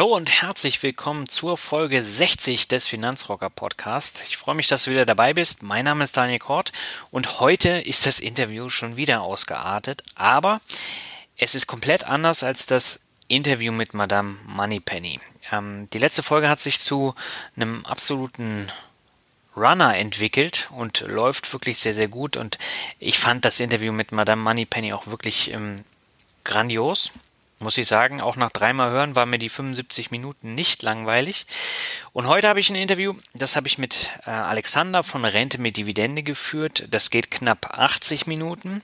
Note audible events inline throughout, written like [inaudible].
Hallo und herzlich willkommen zur Folge 60 des Finanzrocker Podcast. Ich freue mich, dass du wieder dabei bist. Mein Name ist Daniel Kort und heute ist das Interview schon wieder ausgeartet, aber es ist komplett anders als das Interview mit Madame Moneypenny. Ähm, die letzte Folge hat sich zu einem absoluten Runner entwickelt und läuft wirklich sehr, sehr gut und ich fand das Interview mit Madame Moneypenny auch wirklich ähm, grandios muss ich sagen, auch nach dreimal hören war mir die 75 Minuten nicht langweilig. Und heute habe ich ein Interview, das habe ich mit äh, Alexander von Rente mit Dividende geführt. Das geht knapp 80 Minuten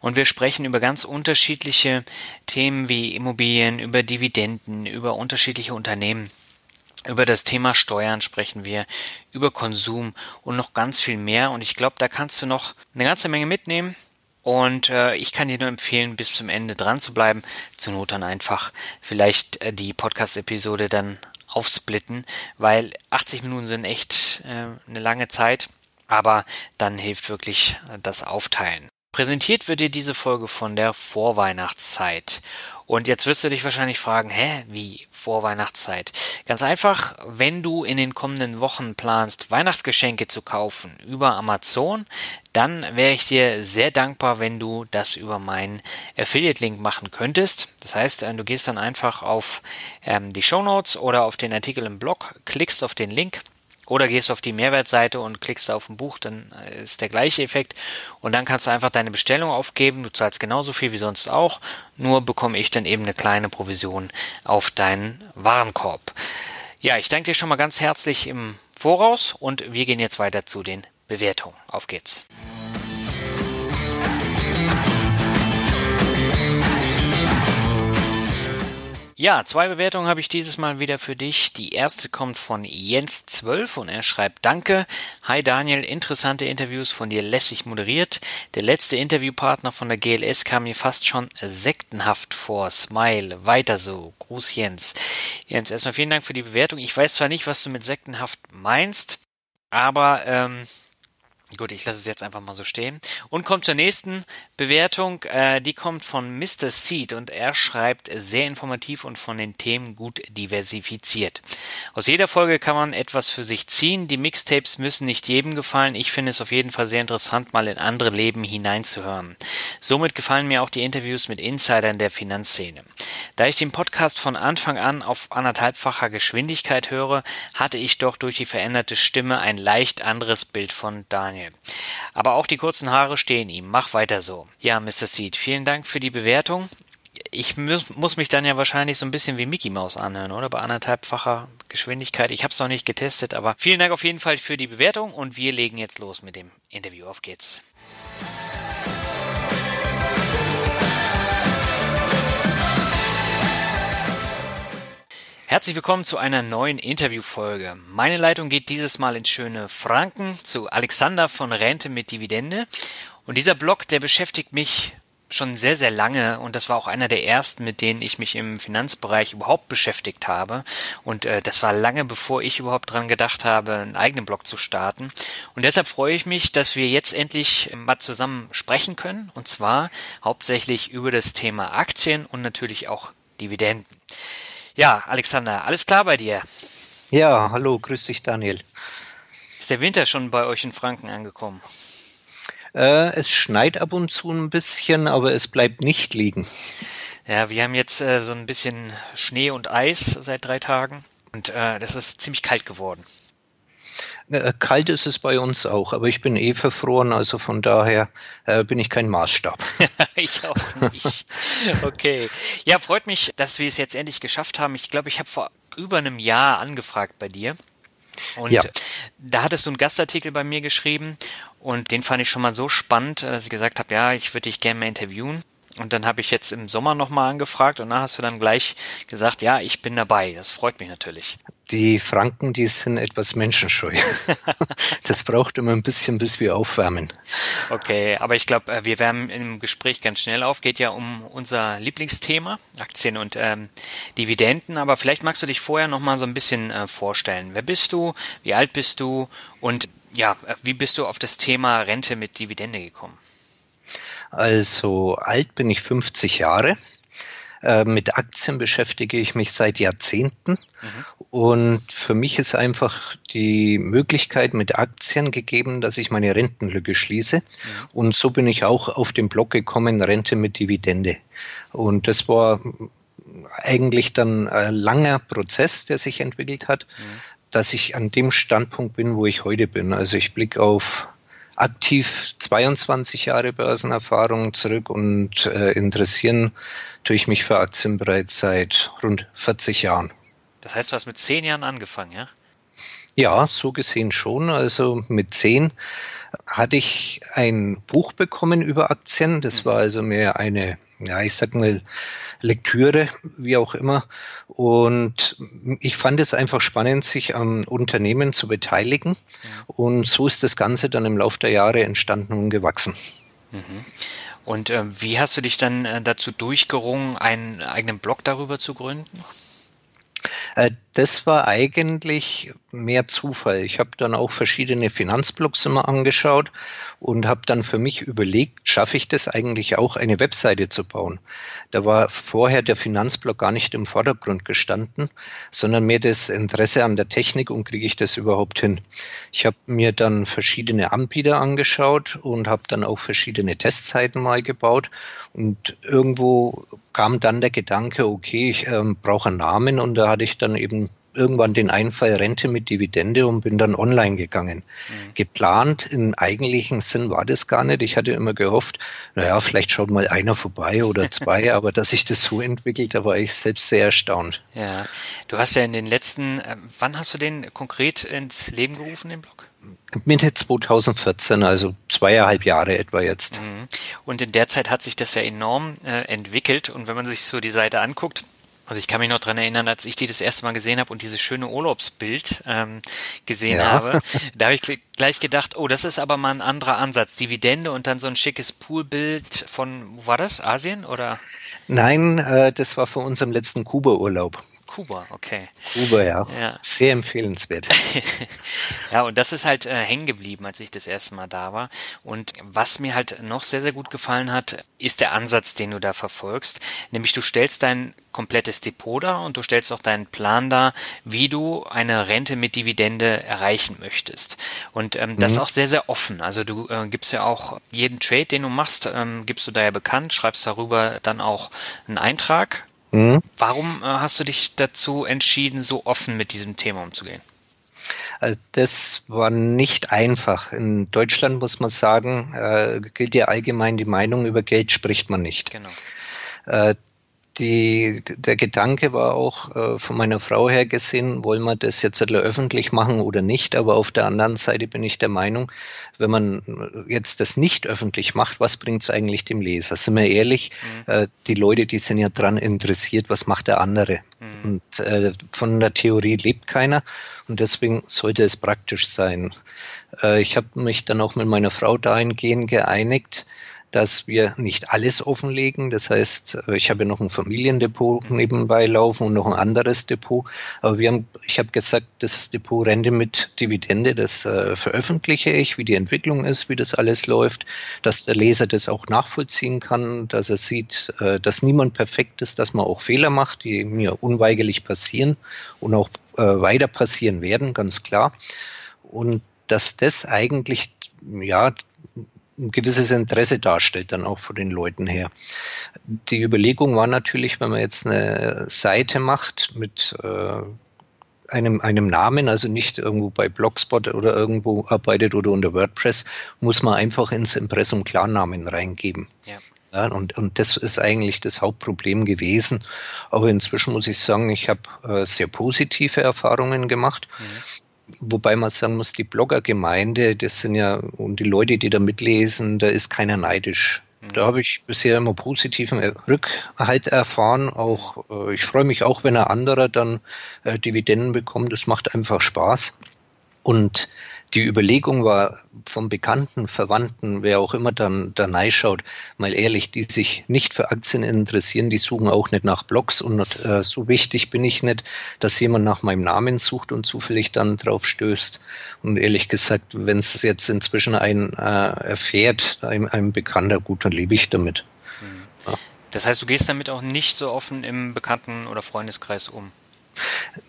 und wir sprechen über ganz unterschiedliche Themen wie Immobilien, über Dividenden, über unterschiedliche Unternehmen. Über das Thema Steuern sprechen wir, über Konsum und noch ganz viel mehr. Und ich glaube, da kannst du noch eine ganze Menge mitnehmen. Und äh, ich kann dir nur empfehlen, bis zum Ende dran zu bleiben. Zur Not dann einfach vielleicht äh, die Podcast-Episode dann aufsplitten, weil 80 Minuten sind echt äh, eine lange Zeit. Aber dann hilft wirklich äh, das Aufteilen. Präsentiert wird dir diese Folge von der Vorweihnachtszeit. Und jetzt wirst du dich wahrscheinlich fragen, hä, wie Vorweihnachtszeit? Ganz einfach, wenn du in den kommenden Wochen planst, Weihnachtsgeschenke zu kaufen über Amazon, dann wäre ich dir sehr dankbar, wenn du das über meinen Affiliate-Link machen könntest. Das heißt, äh, du gehst dann einfach auf ähm, die Show Notes oder auf den Artikel im Blog, klickst auf den Link oder gehst auf die Mehrwertseite und klickst auf ein Buch, dann äh, ist der gleiche Effekt. Und dann kannst du einfach deine Bestellung aufgeben. Du zahlst genauso viel wie sonst auch. Nur bekomme ich dann eben eine kleine Provision auf deinen Warenkorb. Ja, ich danke dir schon mal ganz herzlich im Voraus und wir gehen jetzt weiter zu den Bewertungen. Auf geht's. Ja, zwei Bewertungen habe ich dieses Mal wieder für dich. Die erste kommt von Jens12 und er schreibt Danke. Hi Daniel, interessante Interviews von dir lässig moderiert. Der letzte Interviewpartner von der GLS kam mir fast schon sektenhaft vor. Smile, weiter so. Gruß Jens. Jens, erstmal vielen Dank für die Bewertung. Ich weiß zwar nicht, was du mit sektenhaft meinst, aber ähm, Gut, ich lasse es jetzt einfach mal so stehen. Und kommt zur nächsten Bewertung. Äh, die kommt von Mr. Seed und er schreibt sehr informativ und von den Themen gut diversifiziert. Aus jeder Folge kann man etwas für sich ziehen. Die Mixtapes müssen nicht jedem gefallen. Ich finde es auf jeden Fall sehr interessant, mal in andere Leben hineinzuhören. Somit gefallen mir auch die Interviews mit Insidern der Finanzszene. Da ich den Podcast von Anfang an auf anderthalbfacher Geschwindigkeit höre, hatte ich doch durch die veränderte Stimme ein leicht anderes Bild von Daniel. Aber auch die kurzen Haare stehen ihm. Mach weiter so. Ja, Mr. Seed, vielen Dank für die Bewertung. Ich muss, muss mich dann ja wahrscheinlich so ein bisschen wie Mickey Mouse anhören, oder? Bei anderthalbfacher Geschwindigkeit. Ich habe es noch nicht getestet, aber vielen Dank auf jeden Fall für die Bewertung und wir legen jetzt los mit dem Interview. Auf geht's. Herzlich willkommen zu einer neuen Interviewfolge. Meine Leitung geht dieses Mal ins schöne Franken zu Alexander von Rente mit Dividende. Und dieser Blog, der beschäftigt mich schon sehr, sehr lange und das war auch einer der ersten, mit denen ich mich im Finanzbereich überhaupt beschäftigt habe. Und äh, das war lange bevor ich überhaupt dran gedacht habe, einen eigenen Blog zu starten. Und deshalb freue ich mich, dass wir jetzt endlich mal zusammen sprechen können. Und zwar hauptsächlich über das Thema Aktien und natürlich auch Dividenden. Ja, Alexander, alles klar bei dir? Ja, hallo, grüß dich Daniel. Ist der Winter schon bei euch in Franken angekommen? Äh, es schneit ab und zu ein bisschen, aber es bleibt nicht liegen. Ja, wir haben jetzt äh, so ein bisschen Schnee und Eis seit drei Tagen und äh, das ist ziemlich kalt geworden. Äh, kalt ist es bei uns auch, aber ich bin eh verfroren, also von daher äh, bin ich kein Maßstab. [laughs] ich auch nicht. Okay. Ja, freut mich, dass wir es jetzt endlich geschafft haben. Ich glaube, ich habe vor über einem Jahr angefragt bei dir. Und ja. da hattest du einen Gastartikel bei mir geschrieben und den fand ich schon mal so spannend, dass ich gesagt habe, ja, ich würde dich gerne mal interviewen. Und dann habe ich jetzt im Sommer nochmal angefragt und da hast du dann gleich gesagt, ja, ich bin dabei. Das freut mich natürlich. Die Franken, die sind etwas menschenscheu. [laughs] das braucht immer ein bisschen, bis wir aufwärmen. Okay, aber ich glaube, äh, wir wärmen im Gespräch ganz schnell auf. Geht ja um unser Lieblingsthema, Aktien und ähm, Dividenden. Aber vielleicht magst du dich vorher nochmal so ein bisschen äh, vorstellen. Wer bist du? Wie alt bist du? Und ja, äh, wie bist du auf das Thema Rente mit Dividende gekommen? Also alt bin ich 50 Jahre. Äh, mit Aktien beschäftige ich mich seit Jahrzehnten. Mhm. Und für mich ist einfach die Möglichkeit mit Aktien gegeben, dass ich meine Rentenlücke schließe. Mhm. Und so bin ich auch auf den Blog gekommen, Rente mit Dividende. Und das war eigentlich dann ein langer Prozess, der sich entwickelt hat, mhm. dass ich an dem Standpunkt bin, wo ich heute bin. Also ich blicke auf aktiv 22 Jahre Börsenerfahrung zurück und äh, interessieren tue ich mich für Aktien bereits seit rund 40 Jahren. Das heißt, du hast mit zehn Jahren angefangen, ja? Ja, so gesehen schon. Also mit zehn hatte ich ein Buch bekommen über Aktien. Das war also mehr eine, ja, ich sag mal, Lektüre, wie auch immer. Und ich fand es einfach spannend, sich am Unternehmen zu beteiligen. Und so ist das Ganze dann im Laufe der Jahre entstanden und gewachsen. Mhm. Und äh, wie hast du dich dann äh, dazu durchgerungen, einen eigenen Blog darüber zu gründen? Äh, das war eigentlich mehr Zufall. Ich habe dann auch verschiedene Finanzblogs immer angeschaut und habe dann für mich überlegt, schaffe ich das eigentlich auch, eine Webseite zu bauen. Da war vorher der Finanzblog gar nicht im Vordergrund gestanden, sondern mehr das Interesse an der Technik und kriege ich das überhaupt hin. Ich habe mir dann verschiedene Anbieter angeschaut und habe dann auch verschiedene Testzeiten mal gebaut und irgendwo kam dann der Gedanke, okay, ich äh, brauche einen Namen und da hatte ich dann eben irgendwann den Einfall Rente mit Dividende und bin dann online gegangen. Mhm. Geplant im eigentlichen Sinn war das gar nicht. Ich hatte immer gehofft, naja, vielleicht schaut mal einer vorbei oder [laughs] zwei, aber dass sich das so entwickelt, da war ich selbst sehr erstaunt. Ja, du hast ja in den letzten, äh, wann hast du den konkret ins Leben gerufen, den Blog? Mitte 2014, also zweieinhalb Jahre etwa jetzt. Mhm. Und in der Zeit hat sich das ja enorm äh, entwickelt. Und wenn man sich so die Seite anguckt, also ich kann mich noch dran erinnern, als ich die das erste Mal gesehen habe und dieses schöne Urlaubsbild ähm, gesehen ja. habe, [laughs] da habe ich gleich gedacht, oh, das ist aber mal ein anderer Ansatz. Dividende und dann so ein schickes Poolbild von, wo war das? Asien oder? Nein, äh, das war von unserem letzten Kuba-Urlaub. Kuba, okay. Kuba, ja. ja. Sehr empfehlenswert. [laughs] ja, und das ist halt äh, hängen geblieben, als ich das erste Mal da war. Und was mir halt noch sehr, sehr gut gefallen hat, ist der Ansatz, den du da verfolgst. Nämlich du stellst dein komplettes Depot da und du stellst auch deinen Plan da, wie du eine Rente mit Dividende erreichen möchtest. Und ähm, das mhm. auch sehr, sehr offen. Also du äh, gibst ja auch jeden Trade, den du machst, ähm, gibst du da ja bekannt, schreibst darüber dann auch einen Eintrag Mhm. Warum äh, hast du dich dazu entschieden, so offen mit diesem Thema umzugehen? Also das war nicht einfach. In Deutschland muss man sagen, äh, gilt ja allgemein die Meinung, über Geld spricht man nicht. Genau. Äh, die, der Gedanke war auch äh, von meiner Frau her gesehen, wollen wir das jetzt öffentlich machen oder nicht. Aber auf der anderen Seite bin ich der Meinung, wenn man jetzt das nicht öffentlich macht, was bringt es eigentlich dem Leser? Sind wir ehrlich, mhm. äh, die Leute, die sind ja dran interessiert, was macht der andere? Mhm. Und äh, von der Theorie lebt keiner und deswegen sollte es praktisch sein. Äh, ich habe mich dann auch mit meiner Frau dahingehend geeinigt, dass wir nicht alles offenlegen. Das heißt, äh, ich habe noch ein Familiendepot nebenbei laufen und noch ein anderes Depot. Aber wir haben, ich habe gesagt, das Depot Rente mit Dividende, das äh, veröffentliche ich, wie die Entwicklung ist, wie das alles läuft, dass der Leser das auch nachvollziehen kann, dass er sieht, äh, dass niemand perfekt ist, dass man auch Fehler macht, die mir unweigerlich passieren und auch äh, weiter passieren werden, ganz klar. Und dass das eigentlich ja ein gewisses Interesse darstellt, dann auch von den Leuten her. Die Überlegung war natürlich, wenn man jetzt eine Seite macht mit äh, einem, einem Namen, also nicht irgendwo bei Blogspot oder irgendwo arbeitet oder unter WordPress, muss man einfach ins Impressum Klarnamen reingeben. Ja. Ja, und, und das ist eigentlich das Hauptproblem gewesen. Aber inzwischen muss ich sagen, ich habe äh, sehr positive Erfahrungen gemacht. Mhm. Wobei man sagen muss, die Bloggergemeinde, das sind ja, und die Leute, die da mitlesen, da ist keiner neidisch. Mhm. Da habe ich bisher immer positiven Rückhalt erfahren. Auch äh, ich freue mich auch, wenn ein anderer dann äh, Dividenden bekommt. Das macht einfach Spaß. Und die Überlegung war vom Bekannten, Verwandten, wer auch immer dann da schaut, mal ehrlich, die sich nicht für Aktien interessieren, die suchen auch nicht nach Blogs und äh, so wichtig bin ich nicht, dass jemand nach meinem Namen sucht und zufällig dann drauf stößt. Und ehrlich gesagt, wenn es jetzt inzwischen ein äh, erfährt, ein, ein Bekannter, gut, dann lebe ich damit. Mhm. Das heißt, du gehst damit auch nicht so offen im Bekannten- oder Freundeskreis um?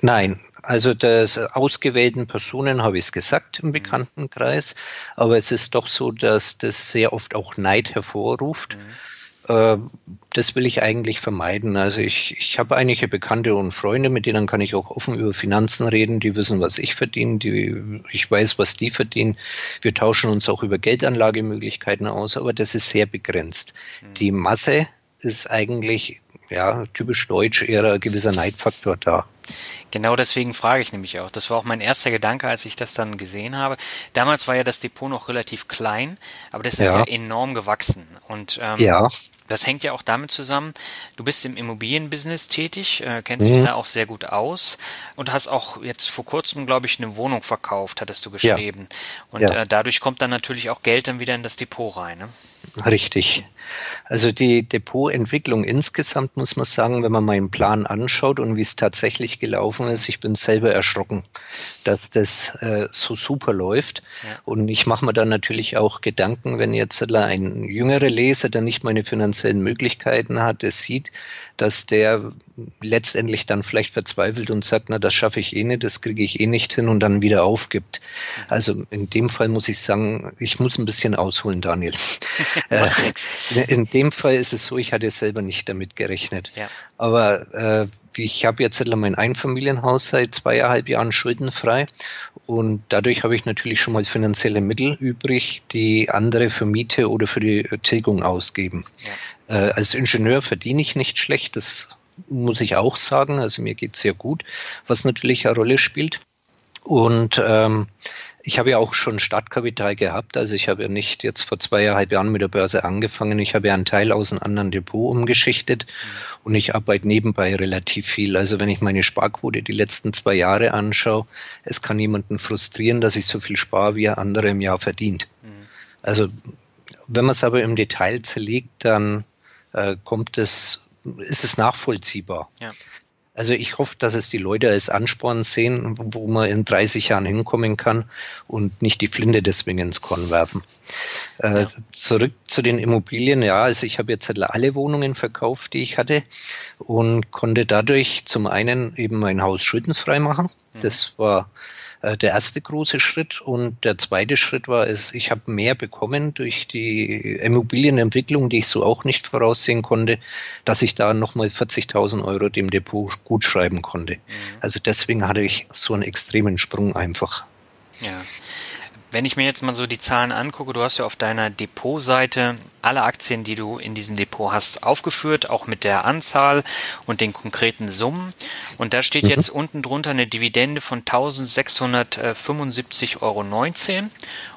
Nein, also das ausgewählten Personen habe ich es gesagt im mhm. Bekanntenkreis, aber es ist doch so, dass das sehr oft auch Neid hervorruft. Mhm. Äh, das will ich eigentlich vermeiden. Also ich, ich habe einige Bekannte und Freunde, mit denen kann ich auch offen über Finanzen reden. Die wissen, was ich verdiene, die, ich weiß, was die verdienen. Wir tauschen uns auch über Geldanlagemöglichkeiten aus, aber das ist sehr begrenzt. Mhm. Die Masse ist eigentlich ja, typisch deutsch eher ein gewisser Neidfaktor da. Genau deswegen frage ich nämlich auch. Das war auch mein erster Gedanke, als ich das dann gesehen habe. Damals war ja das Depot noch relativ klein, aber das ist ja, ja enorm gewachsen. Und ähm, ja. Das hängt ja auch damit zusammen, du bist im Immobilienbusiness tätig, äh, kennst mhm. dich da auch sehr gut aus und hast auch jetzt vor kurzem, glaube ich, eine Wohnung verkauft, hattest du geschrieben. Ja. Und ja. Äh, dadurch kommt dann natürlich auch Geld dann wieder in das Depot rein. Ne? Richtig. Also die Depotentwicklung insgesamt muss man sagen, wenn man meinen Plan anschaut und wie es tatsächlich gelaufen ist, ich bin selber erschrocken, dass das äh, so super läuft. Ja. Und ich mache mir dann natürlich auch Gedanken, wenn jetzt ein jüngerer Leser, der nicht meine finanziellen Möglichkeiten hat, es sieht, dass der letztendlich dann vielleicht verzweifelt und sagt, na, das schaffe ich eh nicht, das kriege ich eh nicht hin und dann wieder aufgibt. Also in dem Fall muss ich sagen, ich muss ein bisschen ausholen, Daniel. [laughs] Äh, in dem Fall ist es so, ich hatte selber nicht damit gerechnet. Ja. Aber äh, ich habe jetzt mein Einfamilienhaus seit zweieinhalb Jahren schuldenfrei und dadurch habe ich natürlich schon mal finanzielle Mittel übrig, die andere für Miete oder für die Tilgung ausgeben. Äh, als Ingenieur verdiene ich nicht schlecht, das muss ich auch sagen. Also mir geht es sehr gut, was natürlich eine Rolle spielt. Und ähm, ich habe ja auch schon Startkapital gehabt. Also ich habe ja nicht jetzt vor zweieinhalb Jahren mit der Börse angefangen. Ich habe ja einen Teil aus einem anderen Depot umgeschichtet und ich arbeite nebenbei relativ viel. Also wenn ich meine Sparquote die letzten zwei Jahre anschaue, es kann jemanden frustrieren, dass ich so viel spare, wie er andere im Jahr verdient. Mhm. Also wenn man es aber im Detail zerlegt, dann äh, kommt es, ist es nachvollziehbar. Ja. Also ich hoffe, dass es die Leute als Ansporn sehen, wo man in 30 Jahren hinkommen kann und nicht die Flinte deswegen ins Korn werfen. Äh, ja. zurück zu den Immobilien. Ja, also ich habe jetzt alle Wohnungen verkauft, die ich hatte und konnte dadurch zum einen eben mein Haus schuldenfrei machen. Mhm. Das war äh, der erste große Schritt. Und der zweite Schritt war es, ich habe mehr bekommen durch die Immobilienentwicklung, die ich so auch nicht voraussehen konnte, dass ich da nochmal 40.000 Euro dem Depot gut schreiben konnte. Mhm. Also deswegen hatte ich so einen extremen Sprung einfach. Ja. Wenn ich mir jetzt mal so die Zahlen angucke, du hast ja auf deiner Depotseite alle Aktien, die du in diesem Depot hast, aufgeführt, auch mit der Anzahl und den konkreten Summen. Und da steht mhm. jetzt unten drunter eine Dividende von 1675,19 Euro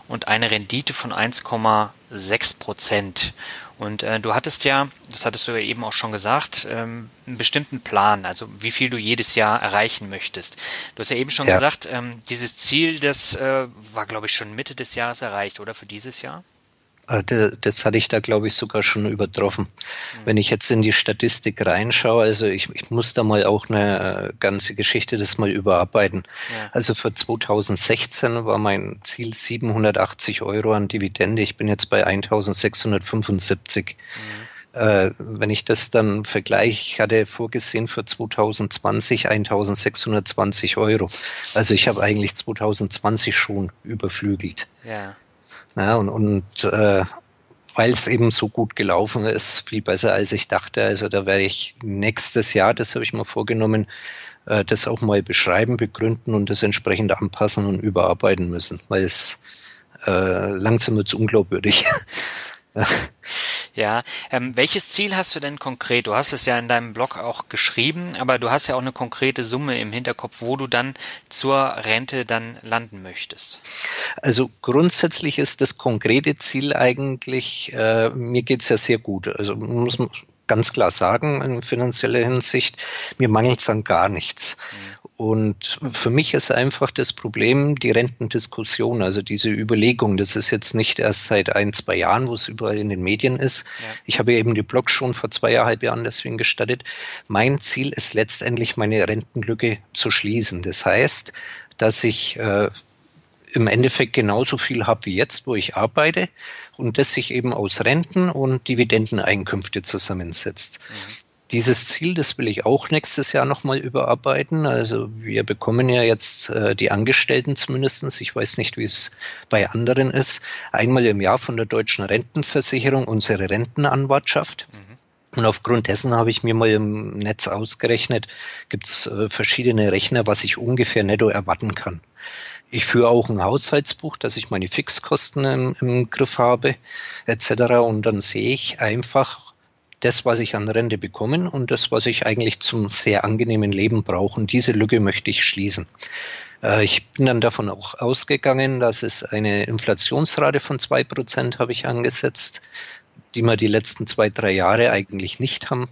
und eine Rendite von 1,6 Prozent. Und äh, du hattest ja, das hattest du ja eben auch schon gesagt, ähm, einen bestimmten Plan, also wie viel du jedes Jahr erreichen möchtest. Du hast ja eben schon ja. gesagt, ähm, dieses Ziel, das äh, war, glaube ich, schon Mitte des Jahres erreicht, oder für dieses Jahr? Ah, das hatte ich da, glaube ich, sogar schon übertroffen. Mhm. Wenn ich jetzt in die Statistik reinschaue, also ich, ich muss da mal auch eine äh, ganze Geschichte das mal überarbeiten. Ja. Also für 2016 war mein Ziel 780 Euro an Dividende. Ich bin jetzt bei 1675. Mhm. Äh, wenn ich das dann vergleiche, ich hatte vorgesehen für 2020 1620 Euro. Also ich habe eigentlich 2020 schon überflügelt. Ja. Ja, und und äh, weil es eben so gut gelaufen ist, viel besser als ich dachte. Also da werde ich nächstes Jahr, das habe ich mir vorgenommen, äh, das auch mal beschreiben, begründen und das entsprechend anpassen und überarbeiten müssen, weil es äh, langsam wird unglaubwürdig. [laughs] [laughs] Ja, ähm, welches Ziel hast du denn konkret? Du hast es ja in deinem Blog auch geschrieben, aber du hast ja auch eine konkrete Summe im Hinterkopf, wo du dann zur Rente dann landen möchtest. Also grundsätzlich ist das konkrete Ziel eigentlich, äh, mir geht's ja sehr gut. Also muss ganz klar sagen, in finanzieller Hinsicht, mir mangelt es an gar nichts. Mhm. Und für mich ist einfach das Problem die Rentendiskussion, also diese Überlegung. Das ist jetzt nicht erst seit ein, zwei Jahren, wo es überall in den Medien ist. Ja. Ich habe eben die Blog schon vor zweieinhalb Jahren deswegen gestattet. Mein Ziel ist letztendlich, meine Rentenlücke zu schließen. Das heißt, dass ich äh, im Endeffekt genauso viel habe wie jetzt, wo ich arbeite und das sich eben aus Renten und Dividendeneinkünfte zusammensetzt. Mhm. Dieses Ziel, das will ich auch nächstes Jahr nochmal überarbeiten. Also wir bekommen ja jetzt äh, die Angestellten zumindestens. ich weiß nicht, wie es bei anderen ist, einmal im Jahr von der deutschen Rentenversicherung unsere Rentenanwartschaft. Mhm. Und aufgrund dessen habe ich mir mal im Netz ausgerechnet, gibt es äh, verschiedene Rechner, was ich ungefähr netto erwarten kann. Ich führe auch ein Haushaltsbuch, dass ich meine Fixkosten im, im Griff habe, etc. Und dann sehe ich einfach, das, was ich an Rente bekomme und das, was ich eigentlich zum sehr angenehmen Leben brauche. Und diese Lücke möchte ich schließen. Äh, ich bin dann davon auch ausgegangen, dass es eine Inflationsrate von zwei Prozent habe ich angesetzt, die wir die letzten zwei, drei Jahre eigentlich nicht haben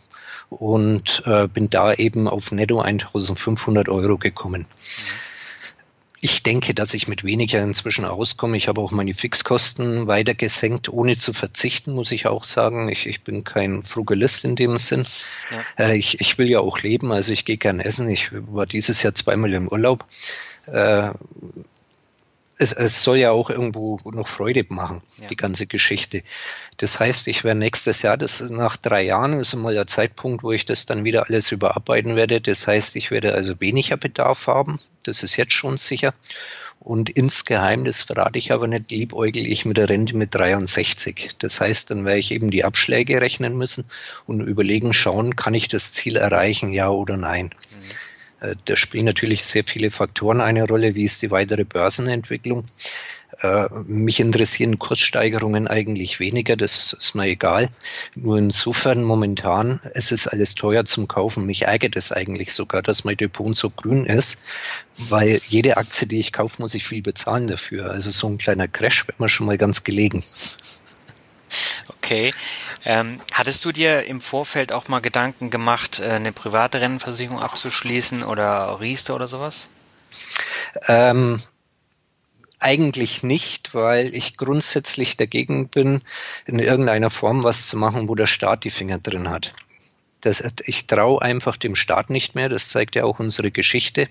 und äh, bin da eben auf netto 1500 Euro gekommen. Mhm. Ich denke, dass ich mit weniger inzwischen auskomme. Ich habe auch meine Fixkosten weiter gesenkt, ohne zu verzichten, muss ich auch sagen. Ich, ich bin kein Frugalist in dem Sinn. Ja. Äh, ich, ich will ja auch leben, also ich gehe gern essen. Ich war dieses Jahr zweimal im Urlaub. Äh, es, es soll ja auch irgendwo noch Freude machen, ja. die ganze Geschichte. Das heißt, ich werde nächstes Jahr, das ist nach drei Jahren, ist mal der Zeitpunkt, wo ich das dann wieder alles überarbeiten werde. Das heißt, ich werde also weniger Bedarf haben. Das ist jetzt schon sicher. Und insgeheim, das verrate ich aber nicht, liebäugel ich mit der Rente mit 63. Das heißt, dann werde ich eben die Abschläge rechnen müssen und überlegen, schauen, kann ich das Ziel erreichen, ja oder nein. Mhm. Äh, da spielen natürlich sehr viele Faktoren eine Rolle. Wie ist die weitere Börsenentwicklung? Äh, mich interessieren Kurssteigerungen eigentlich weniger, das ist mir egal. Nur insofern momentan, es ist alles teuer zum Kaufen. Mich ärgert es eigentlich sogar, dass mein Depot so grün ist, weil jede Aktie, die ich kaufe, muss ich viel bezahlen dafür. Also so ein kleiner Crash wäre mir schon mal ganz gelegen. Okay. Ähm, hattest du dir im Vorfeld auch mal Gedanken gemacht, äh, eine private Rennversicherung abzuschließen oder Riester oder sowas? Ähm, eigentlich nicht, weil ich grundsätzlich dagegen bin, in irgendeiner Form was zu machen, wo der Staat die Finger drin hat. Das, ich traue einfach dem Staat nicht mehr. Das zeigt ja auch unsere Geschichte,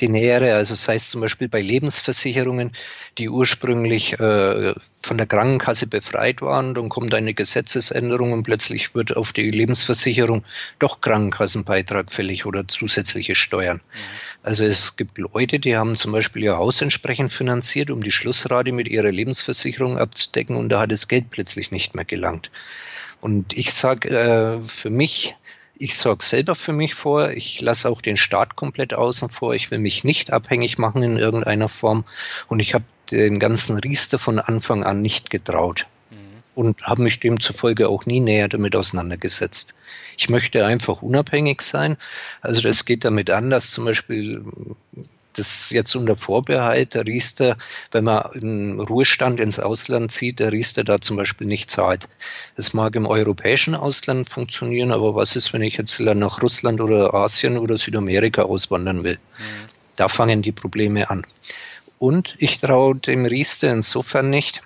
die nähere. Also sei es zum Beispiel bei Lebensversicherungen, die ursprünglich äh, von der Krankenkasse befreit waren. Dann kommt eine Gesetzesänderung und plötzlich wird auf die Lebensversicherung doch Krankenkassenbeitrag fällig oder zusätzliche Steuern. Mhm. Also es gibt Leute, die haben zum Beispiel ihr Haus entsprechend finanziert, um die Schlussrate mit ihrer Lebensversicherung abzudecken und da hat das Geld plötzlich nicht mehr gelangt. Und ich sage äh, für mich, ich sorge selber für mich vor. Ich lasse auch den Staat komplett außen vor. Ich will mich nicht abhängig machen in irgendeiner Form. Und ich habe dem ganzen Riester von Anfang an nicht getraut mhm. und habe mich demzufolge auch nie näher damit auseinandergesetzt. Ich möchte einfach unabhängig sein. Also das geht damit an, dass zum Beispiel das jetzt unter Vorbehalt der Riester, wenn man im Ruhestand ins Ausland zieht, der Riester da zum Beispiel nicht zahlt. Es mag im europäischen Ausland funktionieren, aber was ist, wenn ich jetzt nach Russland oder Asien oder Südamerika auswandern will? Mhm. Da fangen die Probleme an. Und ich traue dem Riester insofern nicht,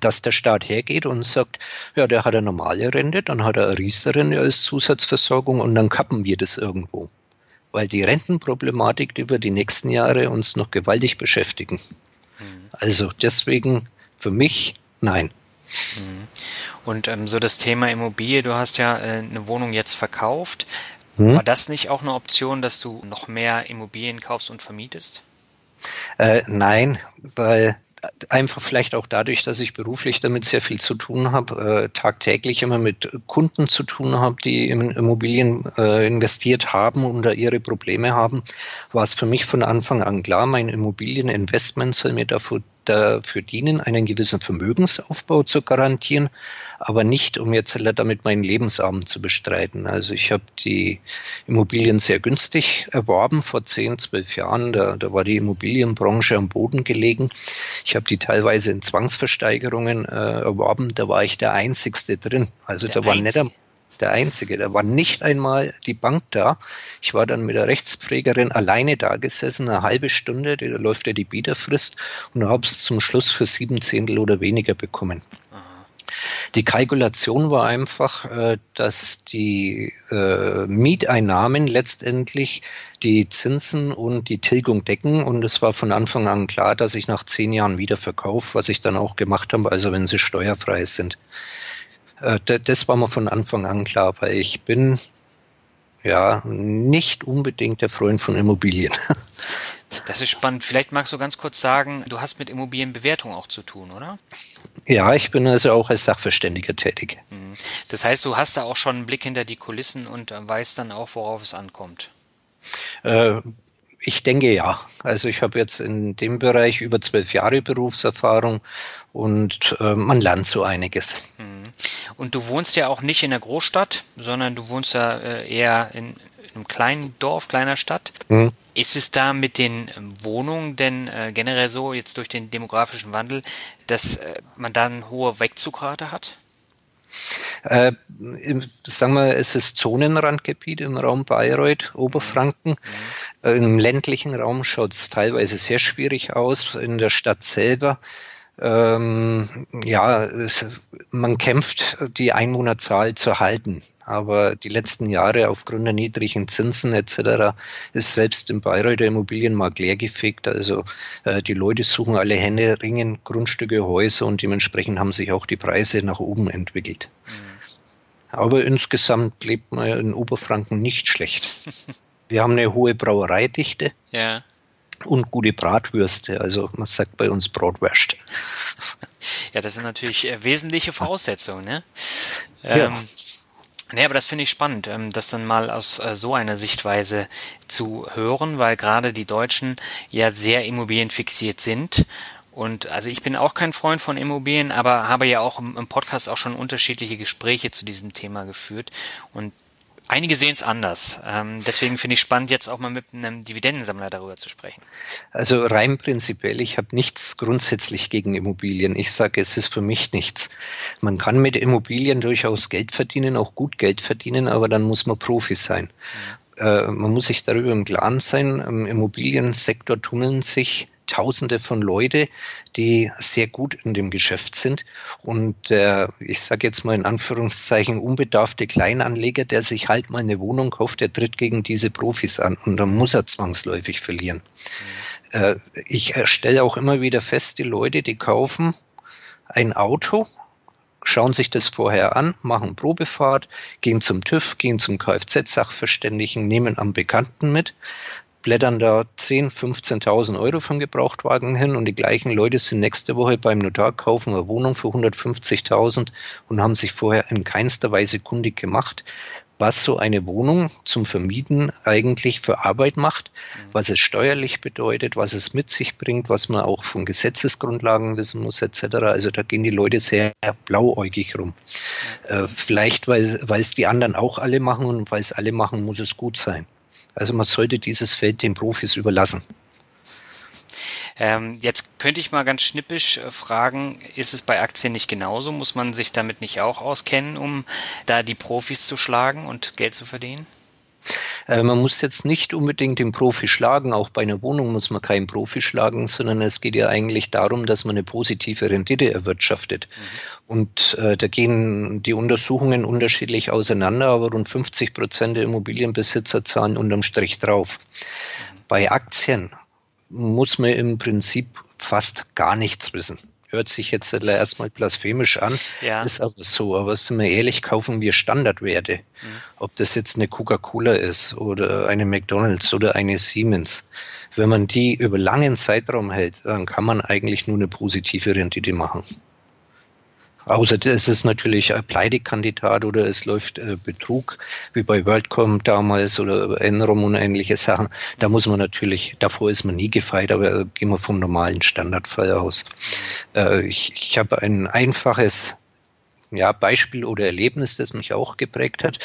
dass der Staat hergeht und sagt, ja, der hat eine normale Rente, dann hat er eine Riester-Rente als Zusatzversorgung und dann kappen wir das irgendwo weil die Rentenproblematik, die wird die nächsten Jahre uns noch gewaltig beschäftigen. Mhm. Also deswegen für mich nein. Mhm. Und ähm, so das Thema Immobilie, du hast ja äh, eine Wohnung jetzt verkauft. Hm? War das nicht auch eine Option, dass du noch mehr Immobilien kaufst und vermietest? Äh, nein, weil einfach vielleicht auch dadurch, dass ich beruflich damit sehr viel zu tun habe, äh, tagtäglich immer mit Kunden zu tun habe, die in Immobilien äh, investiert haben und da ihre Probleme haben, war es für mich von Anfang an klar, mein Immobilieninvestment soll mir dafür dafür dienen, einen gewissen Vermögensaufbau zu garantieren, aber nicht, um jetzt damit meinen Lebensabend zu bestreiten. Also ich habe die Immobilien sehr günstig erworben vor zehn, zwölf Jahren. Da, da war die Immobilienbranche am Boden gelegen. Ich habe die teilweise in Zwangsversteigerungen äh, erworben. Da war ich der Einzigste drin. Also der da war nicht der Einzige. Da war nicht einmal die Bank da. Ich war dann mit der Rechtspflegerin alleine da gesessen, eine halbe Stunde, da läuft ja die Bieterfrist und habe es zum Schluss für sieben Zehntel oder weniger bekommen. Die Kalkulation war einfach, äh, dass die äh, Mieteinnahmen letztendlich die Zinsen und die Tilgung decken. Und es war von Anfang an klar, dass ich nach zehn Jahren wieder verkaufe, was ich dann auch gemacht habe, also wenn sie steuerfrei sind. Äh, das war mir von Anfang an klar, weil ich bin ja nicht unbedingt der Freund von Immobilien. [laughs] Das ist spannend. Vielleicht magst du ganz kurz sagen, du hast mit Immobilienbewertung auch zu tun, oder? Ja, ich bin also auch als Sachverständiger tätig. Mhm. Das heißt, du hast da auch schon einen Blick hinter die Kulissen und weißt dann auch, worauf es ankommt. Äh, ich denke ja. Also ich habe jetzt in dem Bereich über zwölf Jahre Berufserfahrung und äh, man lernt so einiges. Mhm. Und du wohnst ja auch nicht in der Großstadt, sondern du wohnst ja äh, eher in, in, einem kleinen Dorf, kleiner Stadt. Mhm. Ist es da mit den Wohnungen denn äh, generell so, jetzt durch den demografischen Wandel, dass äh, man da eine hohe Wegzugrate hat? Äh, im, sagen wir, es ist Zonenrandgebiet im Raum Bayreuth, Oberfranken. Mhm. Äh, Im ländlichen Raum schaut es teilweise sehr schwierig aus. In der Stadt selber ähm, ja, es, man kämpft, die Einwohnerzahl zu halten. Aber die letzten Jahre aufgrund der niedrigen Zinsen etc. ist selbst im Bayreuther Immobilienmarkt leergefegt. Also äh, die Leute suchen alle Hände, ringen Grundstücke, Häuser und dementsprechend haben sich auch die Preise nach oben entwickelt. Mhm. Aber insgesamt lebt man in Oberfranken nicht schlecht. [laughs] Wir haben eine hohe Brauereidichte. Ja und gute Bratwürste. Also man sagt bei uns Bratwurst. [laughs] Ja, das sind natürlich äh, wesentliche Voraussetzungen. Ne? Ähm, ja. Nee, aber das finde ich spannend, ähm, das dann mal aus äh, so einer Sichtweise zu hören, weil gerade die Deutschen ja sehr immobilienfixiert sind. Und also ich bin auch kein Freund von Immobilien, aber habe ja auch im Podcast auch schon unterschiedliche Gespräche zu diesem Thema geführt. Und Einige sehen es anders. Ähm, deswegen finde ich spannend, jetzt auch mal mit einem Dividendensammler darüber zu sprechen. Also rein prinzipiell, ich habe nichts grundsätzlich gegen Immobilien. Ich sage, es ist für mich nichts. Man kann mit Immobilien durchaus Geld verdienen, auch gut Geld verdienen, aber dann muss man Profi sein. Mhm. Äh, man muss sich darüber im Klaren sein, im Immobiliensektor tunneln sich Tausende von Leute, die sehr gut in dem Geschäft sind. Und äh, ich sage jetzt mal in Anführungszeichen unbedarfte Kleinanleger, der sich halt mal eine Wohnung kauft, der tritt gegen diese Profis an und dann muss er zwangsläufig verlieren. Mhm. Äh, ich stelle auch immer wieder fest, die Leute, die kaufen ein Auto, schauen sich das vorher an, machen Probefahrt, gehen zum TÜV, gehen zum Kfz-Sachverständigen, nehmen am Bekannten mit, blättern da 10, 15.000 Euro vom Gebrauchtwagen hin und die gleichen Leute sind nächste Woche beim Notar, kaufen eine Wohnung für 150.000 und haben sich vorher in keinster Weise kundig gemacht, was so eine Wohnung zum Vermieten eigentlich für Arbeit macht, was es steuerlich bedeutet, was es mit sich bringt, was man auch von Gesetzesgrundlagen wissen muss, etc. Also da gehen die Leute sehr blauäugig rum. Äh, vielleicht, weil es die anderen auch alle machen und weil es alle machen, muss es gut sein. Also man sollte dieses Feld den Profis überlassen. Ähm, jetzt könnte ich mal ganz schnippisch äh, fragen, ist es bei Aktien nicht genauso? Muss man sich damit nicht auch auskennen, um da die Profis zu schlagen und Geld zu verdienen? Äh, man muss jetzt nicht unbedingt den Profi schlagen, auch bei einer Wohnung muss man keinen Profi schlagen, sondern es geht ja eigentlich darum, dass man eine positive Rendite erwirtschaftet. Mhm. Und äh, da gehen die Untersuchungen unterschiedlich auseinander, aber rund 50 Prozent der Immobilienbesitzer zahlen unterm Strich drauf. Mhm. Bei Aktien muss man im Prinzip fast gar nichts wissen hört sich jetzt erstmal blasphemisch an, ja. ist aber so. Aber sind wir ehrlich, kaufen wir Standardwerte. Mhm. Ob das jetzt eine Coca-Cola ist oder eine McDonalds oder eine Siemens. Wenn man die über langen Zeitraum hält, dann kann man eigentlich nur eine positive Rendite machen. Außer es ist natürlich ein Pleitekandidat oder es läuft äh, Betrug, wie bei WorldCom damals oder Enrom und ähnliche Sachen. Da muss man natürlich, davor ist man nie gefeit, aber gehen wir vom normalen Standardfall aus. Äh, ich ich habe ein einfaches ja, Beispiel oder Erlebnis, das mich auch geprägt hat,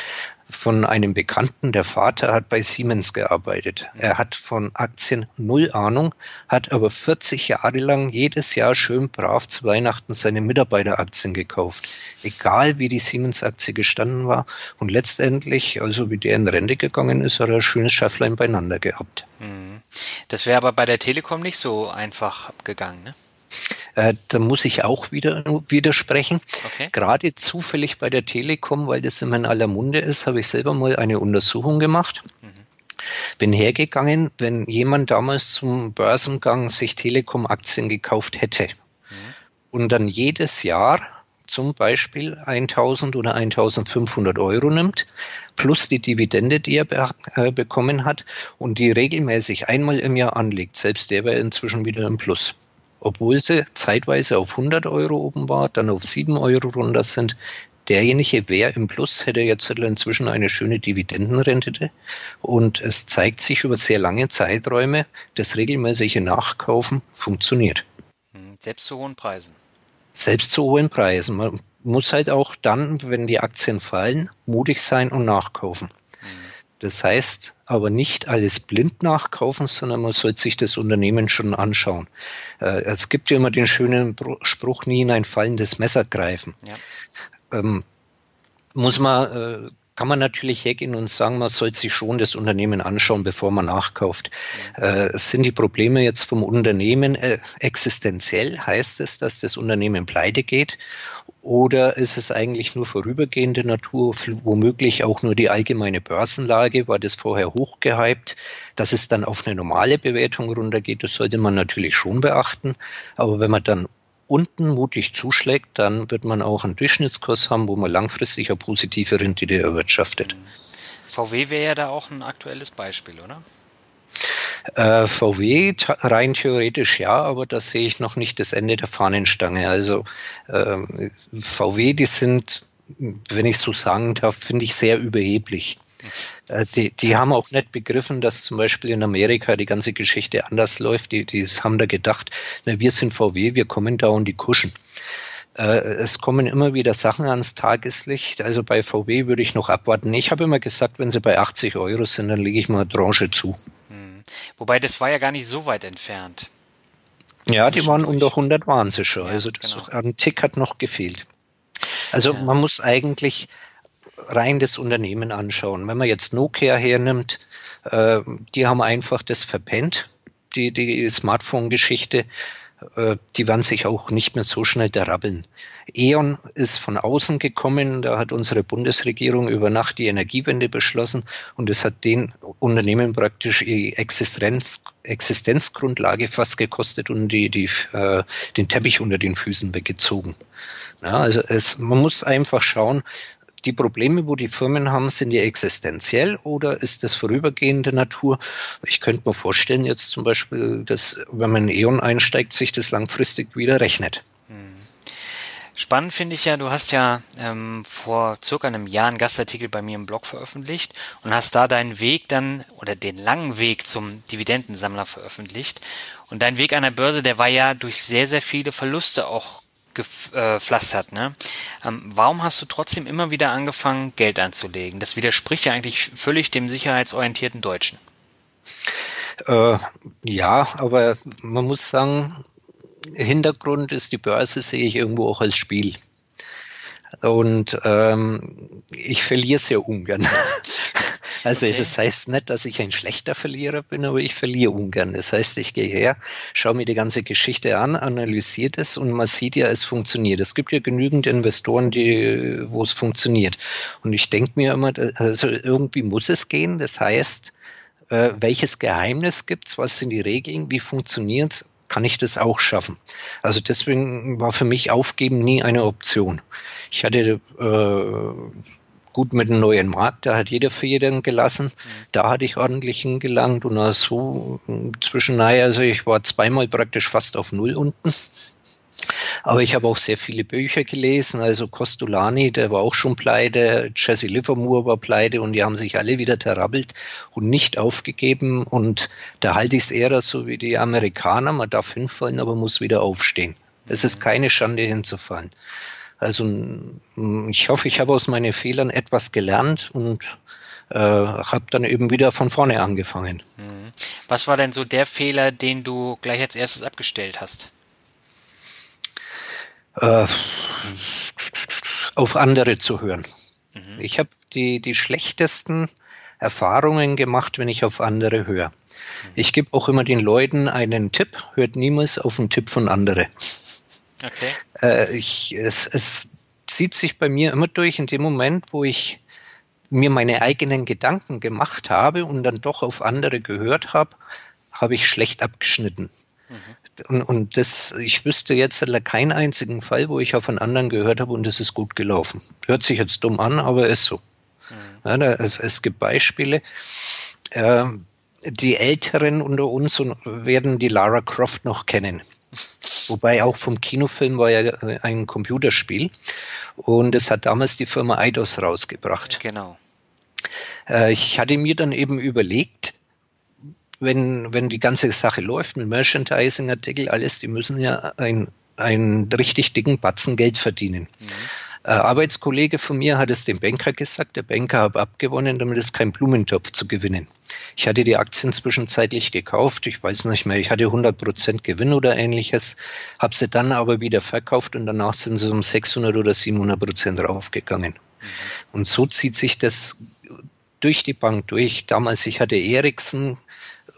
von einem Bekannten. Der Vater hat bei Siemens gearbeitet. Er hat von Aktien null Ahnung, hat aber 40 Jahre lang jedes Jahr schön brav zu Weihnachten seine Mitarbeiteraktien gekauft. Egal wie die Siemens-Aktie gestanden war. Und letztendlich, also wie der in Rente gegangen ist, hat er ein schönes Schafflein beieinander gehabt. Mhm. Das wäre aber bei der Telekom nicht so einfach gegangen, ne? Äh, da muss ich auch wieder widersprechen. Okay. Gerade zufällig bei der Telekom, weil das immer in aller Munde ist, habe ich selber mal eine Untersuchung gemacht. Mhm. Bin hergegangen, wenn jemand damals zum Börsengang sich Telekom-Aktien gekauft hätte mhm. und dann jedes Jahr zum Beispiel 1000 oder 1500 Euro nimmt, plus die Dividende, die er be äh, bekommen hat und die regelmäßig einmal im Jahr anlegt, selbst der wäre inzwischen wieder im Plus obwohl sie zeitweise auf 100 Euro oben war, dann auf 7 Euro runter sind. Derjenige wäre im Plus, hätte jetzt inzwischen eine schöne Dividendenrendite. Und es zeigt sich über sehr lange Zeiträume, das regelmäßige Nachkaufen funktioniert. Hm, selbst zu hohen Preisen. Selbst zu hohen Preisen. Man muss halt auch dann, wenn die Aktien fallen, mutig sein und nachkaufen. Das heißt aber nicht alles blind nachkaufen, sondern man sollte sich das Unternehmen schon anschauen. Äh, es gibt ja immer den schönen Spruch, nie in ein fallendes Messer greifen. Ja. Ähm, muss man äh, kann man natürlich hergehen und sagen, man sollte sich schon das Unternehmen anschauen, bevor man nachkauft. Äh, sind die Probleme jetzt vom Unternehmen äh, existenziell? Heißt es, dass das Unternehmen pleite geht? Oder ist es eigentlich nur vorübergehende Natur, womöglich auch nur die allgemeine Börsenlage? War das vorher hochgehypt? Dass es dann auf eine normale Bewertung runtergeht, das sollte man natürlich schon beachten. Aber wenn man dann unten mutig zuschlägt, dann wird man auch einen Durchschnittskurs haben, wo man langfristig eine positive Rendite erwirtschaftet. VW wäre ja da auch ein aktuelles Beispiel, oder? Äh, VW rein theoretisch ja, aber da sehe ich noch nicht das Ende der Fahnenstange. Also äh, VW, die sind, wenn ich so sagen darf, finde ich sehr überheblich. Äh, die, die haben auch nicht begriffen, dass zum Beispiel in Amerika die ganze Geschichte anders läuft. Die, die haben da gedacht, na, wir sind VW, wir kommen da und die kuschen. Äh, es kommen immer wieder Sachen ans Tageslicht. Also bei VW würde ich noch abwarten. Ich habe immer gesagt, wenn sie bei 80 Euro sind, dann lege ich mal eine Tranche zu. Hm. Wobei das war ja gar nicht so weit entfernt. Ja, die waren unter 100 waren sie schon. Ja, also das genau. ein Tick hat noch gefehlt. Also ja. man muss eigentlich rein das Unternehmen anschauen. Wenn man jetzt Nokia hernimmt, äh, die haben einfach das verpennt, die, die Smartphone-Geschichte. Äh, die werden sich auch nicht mehr so schnell derabbeln. E.ON ist von außen gekommen, da hat unsere Bundesregierung über Nacht die Energiewende beschlossen und es hat den Unternehmen praktisch die Existenz, Existenzgrundlage fast gekostet und die, die, äh, den Teppich unter den Füßen weggezogen. Ja, also es, man muss einfach schauen, die Probleme, wo die Firmen haben, sind die existenziell oder ist das vorübergehende Natur? Ich könnte mir vorstellen, jetzt zum Beispiel, dass wenn man in E.ON einsteigt, sich das langfristig wieder rechnet. Hm. Spannend finde ich ja, du hast ja ähm, vor circa einem Jahr einen Gastartikel bei mir im Blog veröffentlicht und hast da deinen Weg dann oder den langen Weg zum Dividendensammler veröffentlicht. Und dein Weg an der Börse, der war ja durch sehr, sehr viele Verluste auch gepflastert. Ne? Ähm, warum hast du trotzdem immer wieder angefangen, Geld anzulegen? Das widerspricht ja eigentlich völlig dem sicherheitsorientierten Deutschen. Äh, ja, aber man muss sagen, Hintergrund ist, die Börse sehe ich irgendwo auch als Spiel. Und ähm, ich verliere sehr ungern. [laughs] Also okay. das heißt nicht, dass ich ein schlechter Verlierer bin, aber ich verliere ungern. Das heißt, ich gehe her, schaue mir die ganze Geschichte an, analysiere es und man sieht ja, es funktioniert. Es gibt ja genügend Investoren, die, wo es funktioniert. Und ich denke mir immer, also irgendwie muss es gehen. Das heißt, äh, welches Geheimnis gibt's? Was sind die Regeln? Wie funktioniert's? kann ich das auch schaffen. Also deswegen war für mich Aufgeben nie eine Option. Ich hatte äh, gut mit dem neuen Markt, da hat jeder Federn gelassen. Mhm. Da hatte ich ordentlich hingelangt und so zwischen, naja, also ich war zweimal praktisch fast auf Null unten. Aber ich habe auch sehr viele Bücher gelesen. Also Costolani, der war auch schon pleite, Jesse Livermore war pleite und die haben sich alle wieder terrabbelt und nicht aufgegeben. Und da halte ich es eher so wie die Amerikaner. Man darf hinfallen, aber muss wieder aufstehen. Es ist keine Schande hinzufallen. Also ich hoffe, ich habe aus meinen Fehlern etwas gelernt und äh, habe dann eben wieder von vorne angefangen. Mhm. Was war denn so der Fehler, den du gleich als erstes abgestellt hast? Äh, auf andere zu hören. Mhm. Ich habe die, die schlechtesten Erfahrungen gemacht, wenn ich auf andere höre. Mhm. Ich gebe auch immer den Leuten einen Tipp, hört niemals auf einen Tipp von anderen. Okay. Äh, ich, es, es zieht sich bei mir immer durch in dem Moment, wo ich mir meine eigenen Gedanken gemacht habe und dann doch auf andere gehört habe, habe ich schlecht abgeschnitten. Mhm. Und, und das, ich wüsste jetzt keinen einzigen Fall, wo ich auf einen anderen gehört habe und es ist gut gelaufen. Hört sich jetzt dumm an, aber ist so. Mhm. Ja, da, es, es gibt Beispiele. Äh, die Älteren unter uns werden die Lara Croft noch kennen. [laughs] Wobei auch vom Kinofilm war ja ein Computerspiel und es hat damals die Firma Eidos rausgebracht. Genau. Äh, ich hatte mir dann eben überlegt, wenn, wenn die ganze Sache läuft mit Merchandising-Artikel, alles, die müssen ja ein, einen richtig dicken Batzen Geld verdienen. Mhm. Äh, Arbeitskollege von mir hat es dem Banker gesagt, der Banker hat abgewonnen, damit es kein Blumentopf zu gewinnen. Ich hatte die Aktien zwischenzeitlich gekauft, ich weiß nicht mehr, ich hatte 100 Prozent Gewinn oder ähnliches, habe sie dann aber wieder verkauft und danach sind sie um 600 oder 700 Prozent raufgegangen. Mhm. Und so zieht sich das durch die Bank durch. Damals, ich hatte Ericsson,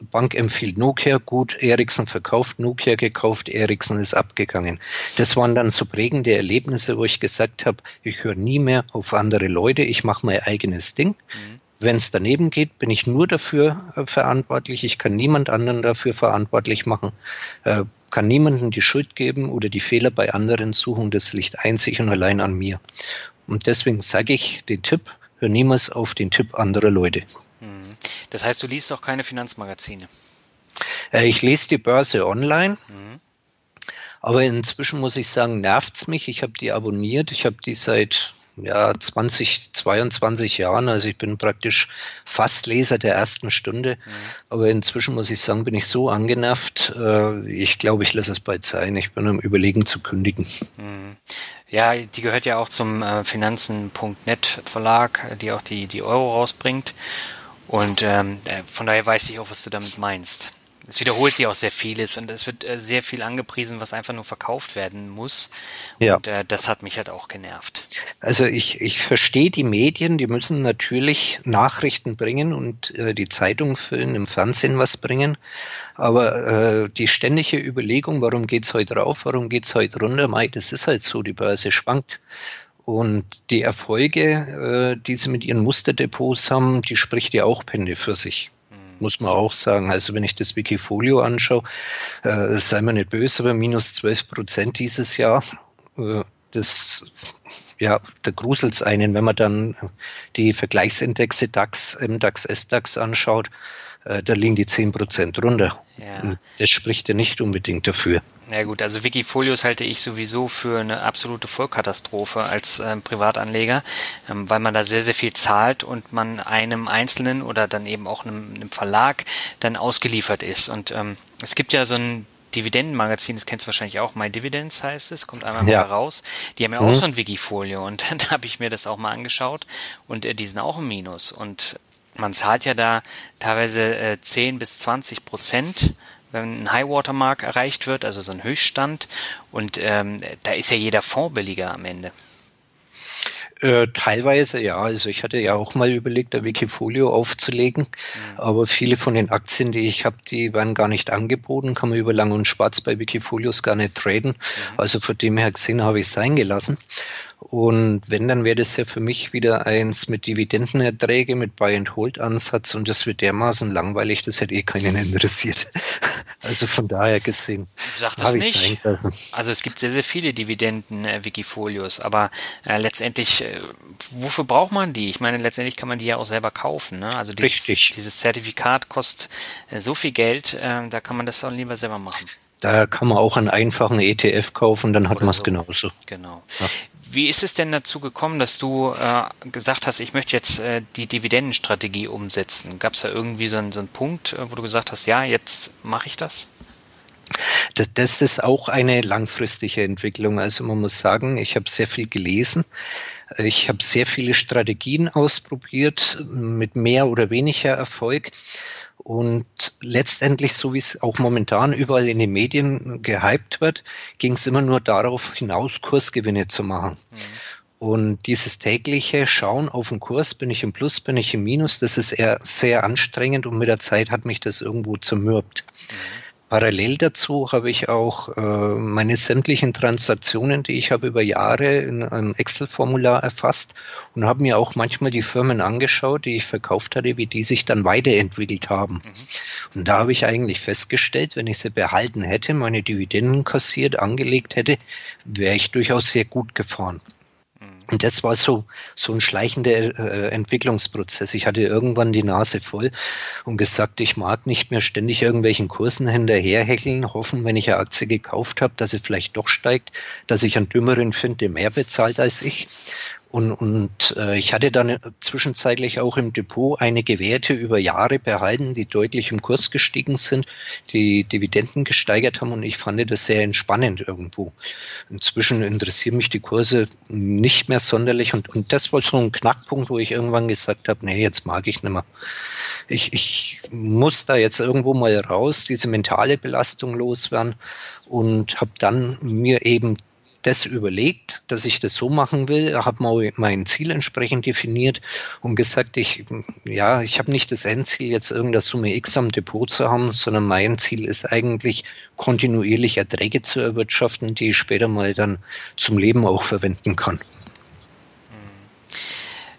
Bank empfiehlt Nokia gut, Ericsson verkauft, Nokia gekauft, Ericsson ist abgegangen. Das waren dann so prägende Erlebnisse, wo ich gesagt habe, ich höre nie mehr auf andere Leute, ich mache mein eigenes Ding. Mhm. Wenn es daneben geht, bin ich nur dafür äh, verantwortlich. Ich kann niemand anderen dafür verantwortlich machen, äh, kann niemandem die Schuld geben oder die Fehler bei anderen suchen. Das liegt einzig und allein an mir. Und deswegen sage ich den Tipp, hör niemals auf den Tipp anderer Leute. Das heißt, du liest auch keine Finanzmagazine? Äh, ich lese die Börse online. Mhm. Aber inzwischen muss ich sagen, nervt es mich. Ich habe die abonniert. Ich habe die seit ja, 20, 22 Jahren. Also ich bin praktisch fast Leser der ersten Stunde. Mhm. Aber inzwischen muss ich sagen, bin ich so angenervt. Äh, ich glaube, ich lasse es bald sein. Ich bin am Überlegen zu kündigen. Mhm. Ja, die gehört ja auch zum äh, Finanzen.net Verlag, die auch die, die Euro rausbringt. Und ähm, äh, von daher weiß ich auch, was du damit meinst. Es wiederholt sich auch sehr vieles und es wird äh, sehr viel angepriesen, was einfach nur verkauft werden muss. Ja. Und äh, das hat mich halt auch genervt. Also ich, ich verstehe die Medien, die müssen natürlich Nachrichten bringen und äh, die Zeitung füllen, im Fernsehen was bringen. Aber äh, die ständige Überlegung, warum geht's heute rauf, warum geht's heute runter, Mai, das ist halt so, die Börse schwankt. Und die Erfolge, äh, die sie mit ihren Musterdepots haben, die spricht ja auch Pende für sich. Mhm. Muss man auch sagen. Also wenn ich das Wikifolio anschaue, äh, sei mir nicht böse, aber minus 12 Prozent dieses Jahr. Äh, das, ja, da gruselt es einen, wenn man dann die Vergleichsindexe DAX, MDAX, SDAX anschaut äh, da liegen die 10% runter. Ja. Das spricht ja nicht unbedingt dafür. Ja gut, also Wikifolios halte ich sowieso für eine absolute Vollkatastrophe als äh, Privatanleger, ähm, weil man da sehr, sehr viel zahlt und man einem Einzelnen oder dann eben auch einem, einem Verlag dann ausgeliefert ist. Und ähm, es gibt ja so ein Dividendenmagazin, das kennst du wahrscheinlich auch, My Dividends heißt es, kommt einmal ja. mal raus. Die haben ja mhm. auch so ein Wikifolio und [laughs] da habe ich mir das auch mal angeschaut und äh, die sind auch im Minus. Und man zahlt ja da teilweise äh, 10 bis 20 Prozent, wenn ein High-Water-Mark erreicht wird, also so ein Höchststand. Und ähm, da ist ja jeder Fonds billiger am Ende. Äh, teilweise ja. Also ich hatte ja auch mal überlegt, ein Wikifolio aufzulegen, mhm. aber viele von den Aktien, die ich habe, die werden gar nicht angeboten, kann man über lang und schwarz bei Wikifolios gar nicht traden. Mhm. Also von dem her gesehen habe ich es sein gelassen. Und wenn, dann wäre das ja für mich wieder eins mit Dividendenerträge, mit Buy-and-Hold-Ansatz und das wird dermaßen langweilig, das hätte eh keinen interessiert. [laughs] Also von daher gesehen. Sag das nicht. Also es gibt sehr, sehr viele Dividenden-Wikifolios, aber äh, letztendlich, äh, wofür braucht man die? Ich meine, letztendlich kann man die ja auch selber kaufen. Ne? Also dieses, Richtig. dieses Zertifikat kostet äh, so viel Geld, äh, da kann man das auch lieber selber machen. Da kann man auch einen einfachen ETF kaufen, dann hat man es so. genauso. Genau. Ja. Wie ist es denn dazu gekommen, dass du äh, gesagt hast, ich möchte jetzt äh, die Dividendenstrategie umsetzen? Gab es da irgendwie so einen, so einen Punkt, äh, wo du gesagt hast, ja, jetzt mache ich das? das? Das ist auch eine langfristige Entwicklung. Also man muss sagen, ich habe sehr viel gelesen. Ich habe sehr viele Strategien ausprobiert mit mehr oder weniger Erfolg. Und letztendlich, so wie es auch momentan überall in den Medien gehypt wird, ging es immer nur darauf hinaus, Kursgewinne zu machen. Mhm. Und dieses tägliche Schauen auf den Kurs, bin ich im Plus, bin ich im Minus, das ist eher sehr anstrengend und mit der Zeit hat mich das irgendwo zermürbt. Mhm. Parallel dazu habe ich auch äh, meine sämtlichen Transaktionen, die ich habe über Jahre in einem Excel-Formular erfasst und habe mir auch manchmal die Firmen angeschaut, die ich verkauft hatte, wie die sich dann weiterentwickelt haben. Mhm. Und da habe ich eigentlich festgestellt, wenn ich sie behalten hätte, meine Dividenden kassiert, angelegt hätte, wäre ich durchaus sehr gut gefahren. Und das war so, so ein schleichender äh, Entwicklungsprozess. Ich hatte irgendwann die Nase voll und gesagt, ich mag nicht mehr ständig irgendwelchen Kursen hinterherhäkeln, hoffen, wenn ich eine Aktie gekauft habe, dass sie vielleicht doch steigt, dass ich einen Dümmeren finde, der mehr bezahlt als ich. Und, und äh, ich hatte dann zwischenzeitlich auch im Depot einige Werte über Jahre behalten, die deutlich im Kurs gestiegen sind, die Dividenden gesteigert haben und ich fand das sehr entspannend irgendwo. Inzwischen interessieren mich die Kurse nicht mehr sonderlich und, und das war so ein Knackpunkt, wo ich irgendwann gesagt habe, nee, jetzt mag ich nicht mehr. Ich, ich muss da jetzt irgendwo mal raus, diese mentale Belastung loswerden und habe dann mir eben das überlegt, dass ich das so machen will, habe mein Ziel entsprechend definiert und gesagt, ich, ja, ich habe nicht das Endziel, jetzt irgendeine Summe X am Depot zu haben, sondern mein Ziel ist eigentlich, kontinuierlich Erträge zu erwirtschaften, die ich später mal dann zum Leben auch verwenden kann.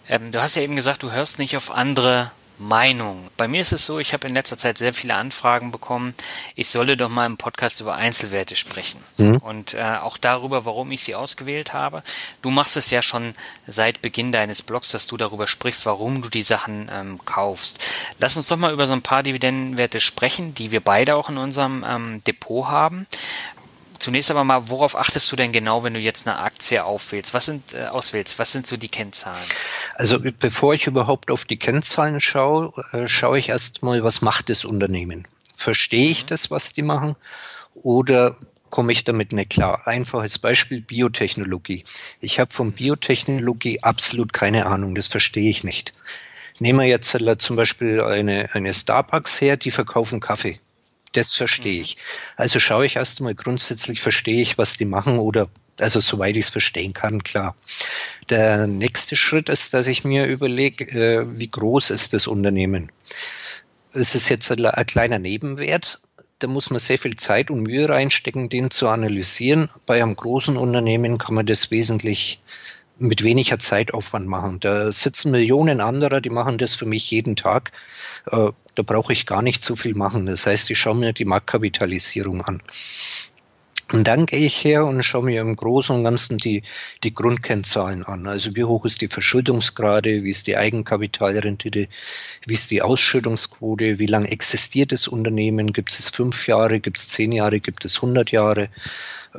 Ähm, du hast ja eben gesagt, du hörst nicht auf andere Meinung. Bei mir ist es so, ich habe in letzter Zeit sehr viele Anfragen bekommen, ich solle doch mal im Podcast über Einzelwerte sprechen. Mhm. Und äh, auch darüber, warum ich sie ausgewählt habe. Du machst es ja schon seit Beginn deines Blogs, dass du darüber sprichst, warum du die Sachen ähm, kaufst. Lass uns doch mal über so ein paar Dividendenwerte sprechen, die wir beide auch in unserem ähm, Depot haben. Zunächst aber mal, worauf achtest du denn genau, wenn du jetzt eine Aktie aufwählst? Was sind äh, auswählst? Was sind so die Kennzahlen? Also bevor ich überhaupt auf die Kennzahlen schaue, äh, schaue ich erstmal, was macht das Unternehmen? Verstehe ich mhm. das, was die machen? Oder komme ich damit nicht klar? Einfaches Beispiel Biotechnologie. Ich habe von Biotechnologie absolut keine Ahnung, das verstehe ich nicht. Nehmen wir jetzt zum Beispiel eine, eine Starbucks her, die verkaufen Kaffee. Das verstehe mhm. ich. Also schaue ich erst einmal grundsätzlich, verstehe ich, was die machen oder also soweit ich es verstehen kann, klar. Der nächste Schritt ist, dass ich mir überlege, äh, wie groß ist das Unternehmen. Es ist jetzt ein, ein kleiner Nebenwert, da muss man sehr viel Zeit und Mühe reinstecken, den zu analysieren. Bei einem großen Unternehmen kann man das wesentlich mit weniger Zeitaufwand machen. Da sitzen Millionen anderer, die machen das für mich jeden Tag. Da brauche ich gar nicht so viel machen. Das heißt, ich schaue mir die Marktkapitalisierung an. Und dann gehe ich her und schaue mir im Großen und Ganzen die, die Grundkennzahlen an. Also wie hoch ist die Verschuldungsgrade, wie ist die Eigenkapitalrendite, wie ist die Ausschüttungsquote, wie lange existiert das Unternehmen, gibt es fünf Jahre, gibt es zehn Jahre, gibt es hundert Jahre. Äh,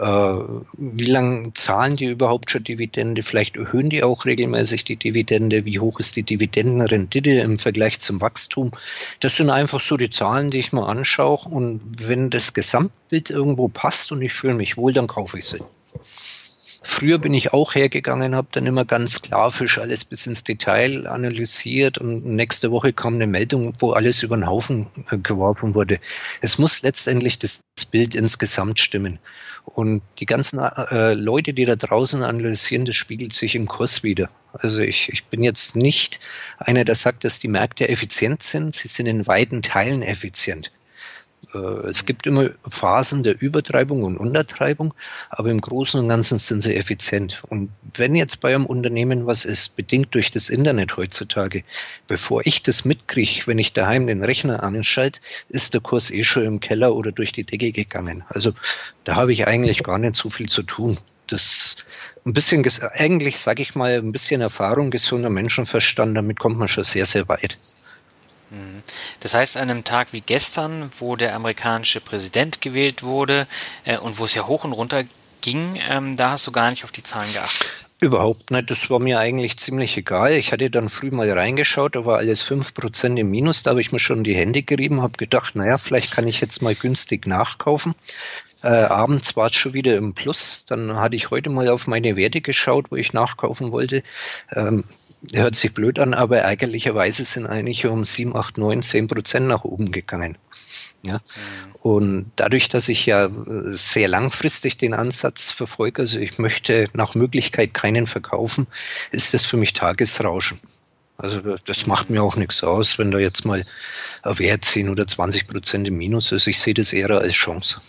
wie lange zahlen die überhaupt schon Dividende? Vielleicht erhöhen die auch regelmäßig die Dividende. Wie hoch ist die Dividendenrendite im Vergleich zum Wachstum? Das sind einfach so die Zahlen, die ich mir anschaue. Und wenn das Gesamtbild irgendwo passt und ich fühle mich wohl, dann kaufe ich sie. Früher bin ich auch hergegangen, habe dann immer ganz klarfisch alles bis ins Detail analysiert und nächste Woche kam eine Meldung, wo alles über den Haufen äh, geworfen wurde. Es muss letztendlich das Bild insgesamt stimmen. Und die ganzen äh, Leute, die da draußen analysieren, das spiegelt sich im Kurs wieder. Also ich, ich bin jetzt nicht einer, der sagt, dass die Märkte effizient sind. Sie sind in weiten Teilen effizient. Äh, es gibt immer Phasen der Übertreibung und Untertreibung, aber im Großen und Ganzen sind sie effizient. Und wenn jetzt bei einem Unternehmen was ist, bedingt durch das Internet heutzutage, bevor ich das mitkriege, wenn ich daheim den Rechner anschalte, ist der Kurs eh schon im Keller oder durch die Decke gegangen. Also da habe ich eigentlich gar nicht so viel zu tun. Das ein bisschen, eigentlich sage ich mal, ein bisschen Erfahrung, gesunder Menschenverstand, damit kommt man schon sehr, sehr weit. Mhm. Das heißt, an einem Tag wie gestern, wo der amerikanische Präsident gewählt wurde äh, und wo es ja hoch und runter ging, ähm, da hast du gar nicht auf die Zahlen geachtet. Überhaupt nicht. Das war mir eigentlich ziemlich egal. Ich hatte dann früh mal reingeschaut, da war alles 5% im Minus. Da habe ich mir schon die Hände gerieben, habe gedacht, naja, vielleicht kann ich jetzt mal günstig nachkaufen. Äh, abends war es schon wieder im Plus. Dann hatte ich heute mal auf meine Werte geschaut, wo ich nachkaufen wollte. Ähm, hört sich blöd an, aber ärgerlicherweise sind eigentlich um 7, 8, 9, 10 Prozent nach oben gegangen. Ja. Mhm. Und dadurch, dass ich ja sehr langfristig den Ansatz verfolge, also ich möchte nach Möglichkeit keinen verkaufen, ist das für mich Tagesrauschen. Also das macht mir auch nichts aus, wenn da jetzt mal ein Wert 10 oder 20 Prozent im Minus ist. Ich sehe das eher als Chance.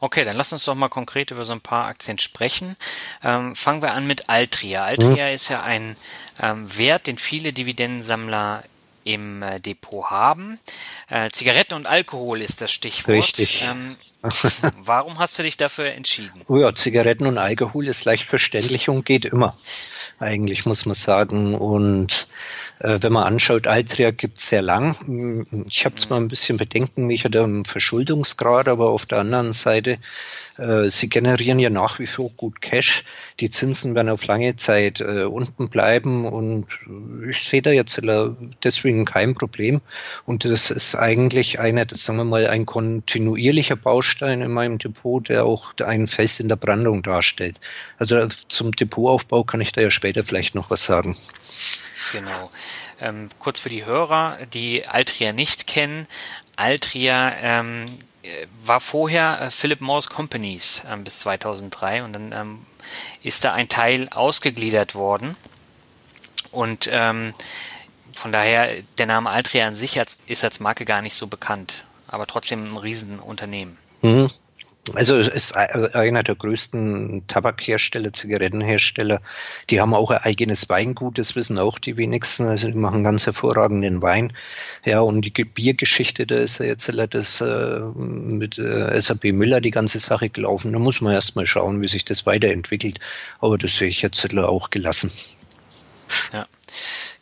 Okay, dann lass uns doch mal konkret über so ein paar Aktien sprechen. Ähm, fangen wir an mit Altria. Altria mhm. ist ja ein ähm, Wert, den viele Dividendensammler im äh, Depot haben. Äh, Zigaretten und Alkohol ist das Stichwort. Richtig. Ähm, [laughs] warum hast du dich dafür entschieden? Oh ja, Zigaretten und Alkohol ist leicht verständlich und geht immer. Eigentlich muss man sagen. Und wenn man anschaut, Altria gibt es sehr lang. Ich habe zwar ein bisschen Bedenken, mich hat am Verschuldungsgrad, aber auf der anderen Seite, äh, sie generieren ja nach wie vor gut Cash. Die Zinsen werden auf lange Zeit äh, unten bleiben und ich sehe da jetzt deswegen kein Problem. Und das ist eigentlich einer, das sagen wir mal, ein kontinuierlicher Baustein in meinem Depot, der auch einen Fels in der Brandung darstellt. Also zum Depotaufbau kann ich da ja später vielleicht noch was sagen. Genau. Ähm, kurz für die Hörer, die Altria nicht kennen. Altria ähm, war vorher äh, Philip Morris Companies ähm, bis 2003 und dann ähm, ist da ein Teil ausgegliedert worden. Und ähm, von daher, der Name Altria an sich als, ist als Marke gar nicht so bekannt, aber trotzdem ein Riesenunternehmen. Mhm. Also es ist einer der größten Tabakhersteller, Zigarettenhersteller. Die haben auch ein eigenes Weingut, das wissen auch die wenigsten. Also die machen ganz hervorragenden Wein. Ja, und die Biergeschichte, da ist ja jetzt das äh, mit äh, SAP Müller die ganze Sache gelaufen. Da muss man erst mal schauen, wie sich das weiterentwickelt. Aber das sehe ich jetzt auch gelassen. Ja.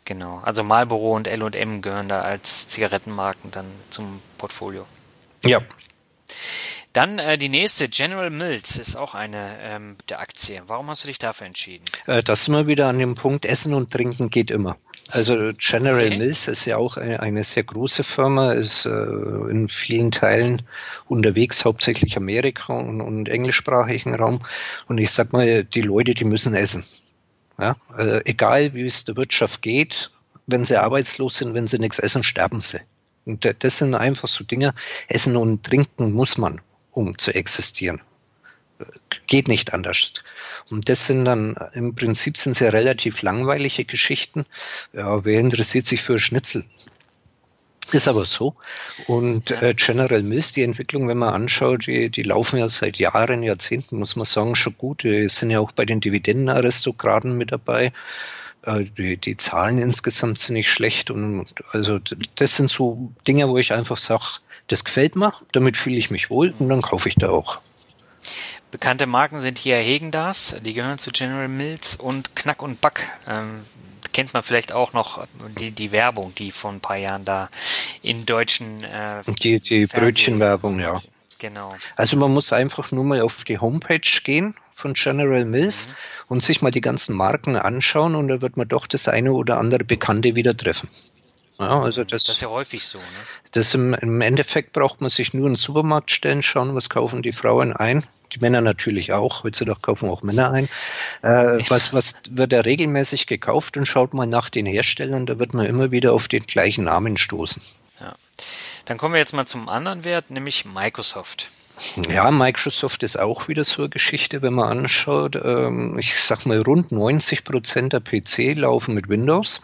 Genau. Also Marlboro und L&M gehören da als Zigarettenmarken dann zum Portfolio. Ja. Dann äh, die nächste, General Mills, ist auch eine ähm, der Aktie. Warum hast du dich dafür entschieden? Äh, das sind wir wieder an dem Punkt, Essen und Trinken geht immer. Also General okay. Mills ist ja auch eine, eine sehr große Firma, ist äh, in vielen Teilen unterwegs, hauptsächlich Amerika und, und englischsprachigen Raum. Und ich sag mal, die Leute, die müssen essen. Ja? Äh, egal wie es der Wirtschaft geht, wenn sie arbeitslos sind, wenn sie nichts essen, sterben sie. Und das sind einfach so Dinge. Essen und Trinken muss man um zu existieren. Geht nicht anders. Und das sind dann, im Prinzip sind sehr relativ langweilige Geschichten. Ja, wer interessiert sich für Schnitzel? Ist aber so. Und äh, General Mills, die Entwicklung, wenn man anschaut, die, die laufen ja seit Jahren, Jahrzehnten, muss man sagen, schon gut. Die sind ja auch bei den Dividendenaristokraten mit dabei. Äh, die, die Zahlen insgesamt sind nicht schlecht. Und also das sind so Dinge, wo ich einfach sage, das gefällt mir, damit fühle ich mich wohl und dann kaufe ich da auch. Bekannte Marken sind hier Hegendas, die gehören zu General Mills und Knack und Back. Ähm, kennt man vielleicht auch noch die, die Werbung, die vor ein paar Jahren da in deutschen äh, Die, die Brötchenwerbung, ja. Genau. Also man muss einfach nur mal auf die Homepage gehen von General Mills mhm. und sich mal die ganzen Marken anschauen und da wird man doch das eine oder andere Bekannte wieder treffen. Ja, also das, das ist ja häufig so. Ne? Das im, im, Endeffekt braucht man sich nur in den Supermarkt stellen, schauen, was kaufen die Frauen ein. Die Männer natürlich auch, heutzutage kaufen auch Männer ein. Äh, was, was wird da regelmäßig gekauft und schaut mal nach den Herstellern, da wird man immer wieder auf den gleichen Namen stoßen. Ja. Dann kommen wir jetzt mal zum anderen Wert, nämlich Microsoft. Ja, Microsoft ist auch wieder so eine Geschichte, wenn man anschaut. Ähm, ich sag mal, rund 90 Prozent der PC laufen mit Windows.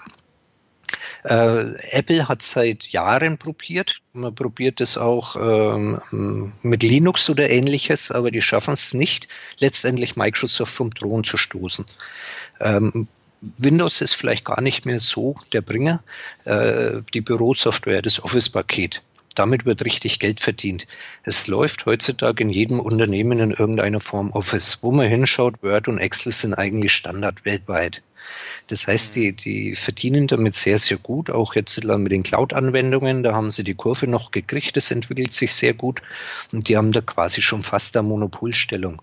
Äh, Apple hat seit Jahren probiert. Man probiert es auch ähm, mit Linux oder ähnliches, aber die schaffen es nicht, letztendlich Microsoft vom Thron zu stoßen. Ähm, Windows ist vielleicht gar nicht mehr so der Bringer. Äh, die Bürosoftware, das Office-Paket, damit wird richtig Geld verdient. Es läuft heutzutage in jedem Unternehmen in irgendeiner Form Office. Wo man hinschaut, Word und Excel sind eigentlich Standard weltweit. Das heißt, die, die verdienen damit sehr, sehr gut. Auch jetzt mit den Cloud-Anwendungen, da haben sie die Kurve noch gekriegt. Das entwickelt sich sehr gut. Und die haben da quasi schon fast eine Monopolstellung.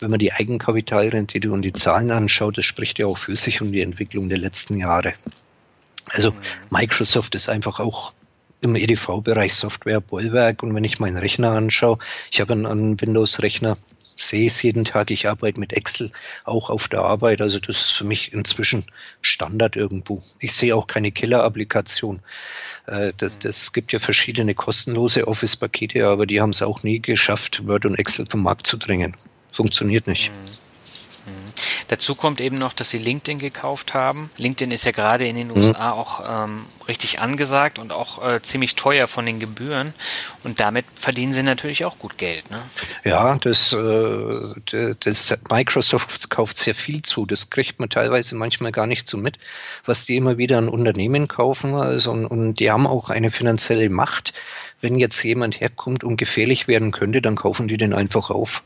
Wenn man die Eigenkapitalrendite und die Zahlen anschaut, das spricht ja auch für sich um die Entwicklung der letzten Jahre. Also mhm. Microsoft ist einfach auch im EDV-Bereich Software Bollwerk und wenn ich meinen Rechner anschaue, ich habe einen, einen Windows-Rechner, sehe es jeden Tag, ich arbeite mit Excel auch auf der Arbeit, also das ist für mich inzwischen Standard irgendwo. Ich sehe auch keine Killer-Applikation. Äh, das, das gibt ja verschiedene kostenlose Office-Pakete, aber die haben es auch nie geschafft, Word und Excel vom Markt zu drängen. Funktioniert nicht. Mhm. Dazu kommt eben noch, dass sie LinkedIn gekauft haben. LinkedIn ist ja gerade in den USA mhm. auch ähm, richtig angesagt und auch äh, ziemlich teuer von den Gebühren. Und damit verdienen sie natürlich auch gut Geld. Ne? Ja, das, äh, das Microsoft kauft sehr viel zu. Das kriegt man teilweise manchmal gar nicht so mit, was die immer wieder an Unternehmen kaufen. Also, und, und die haben auch eine finanzielle Macht. Wenn jetzt jemand herkommt und gefährlich werden könnte, dann kaufen die den einfach auf.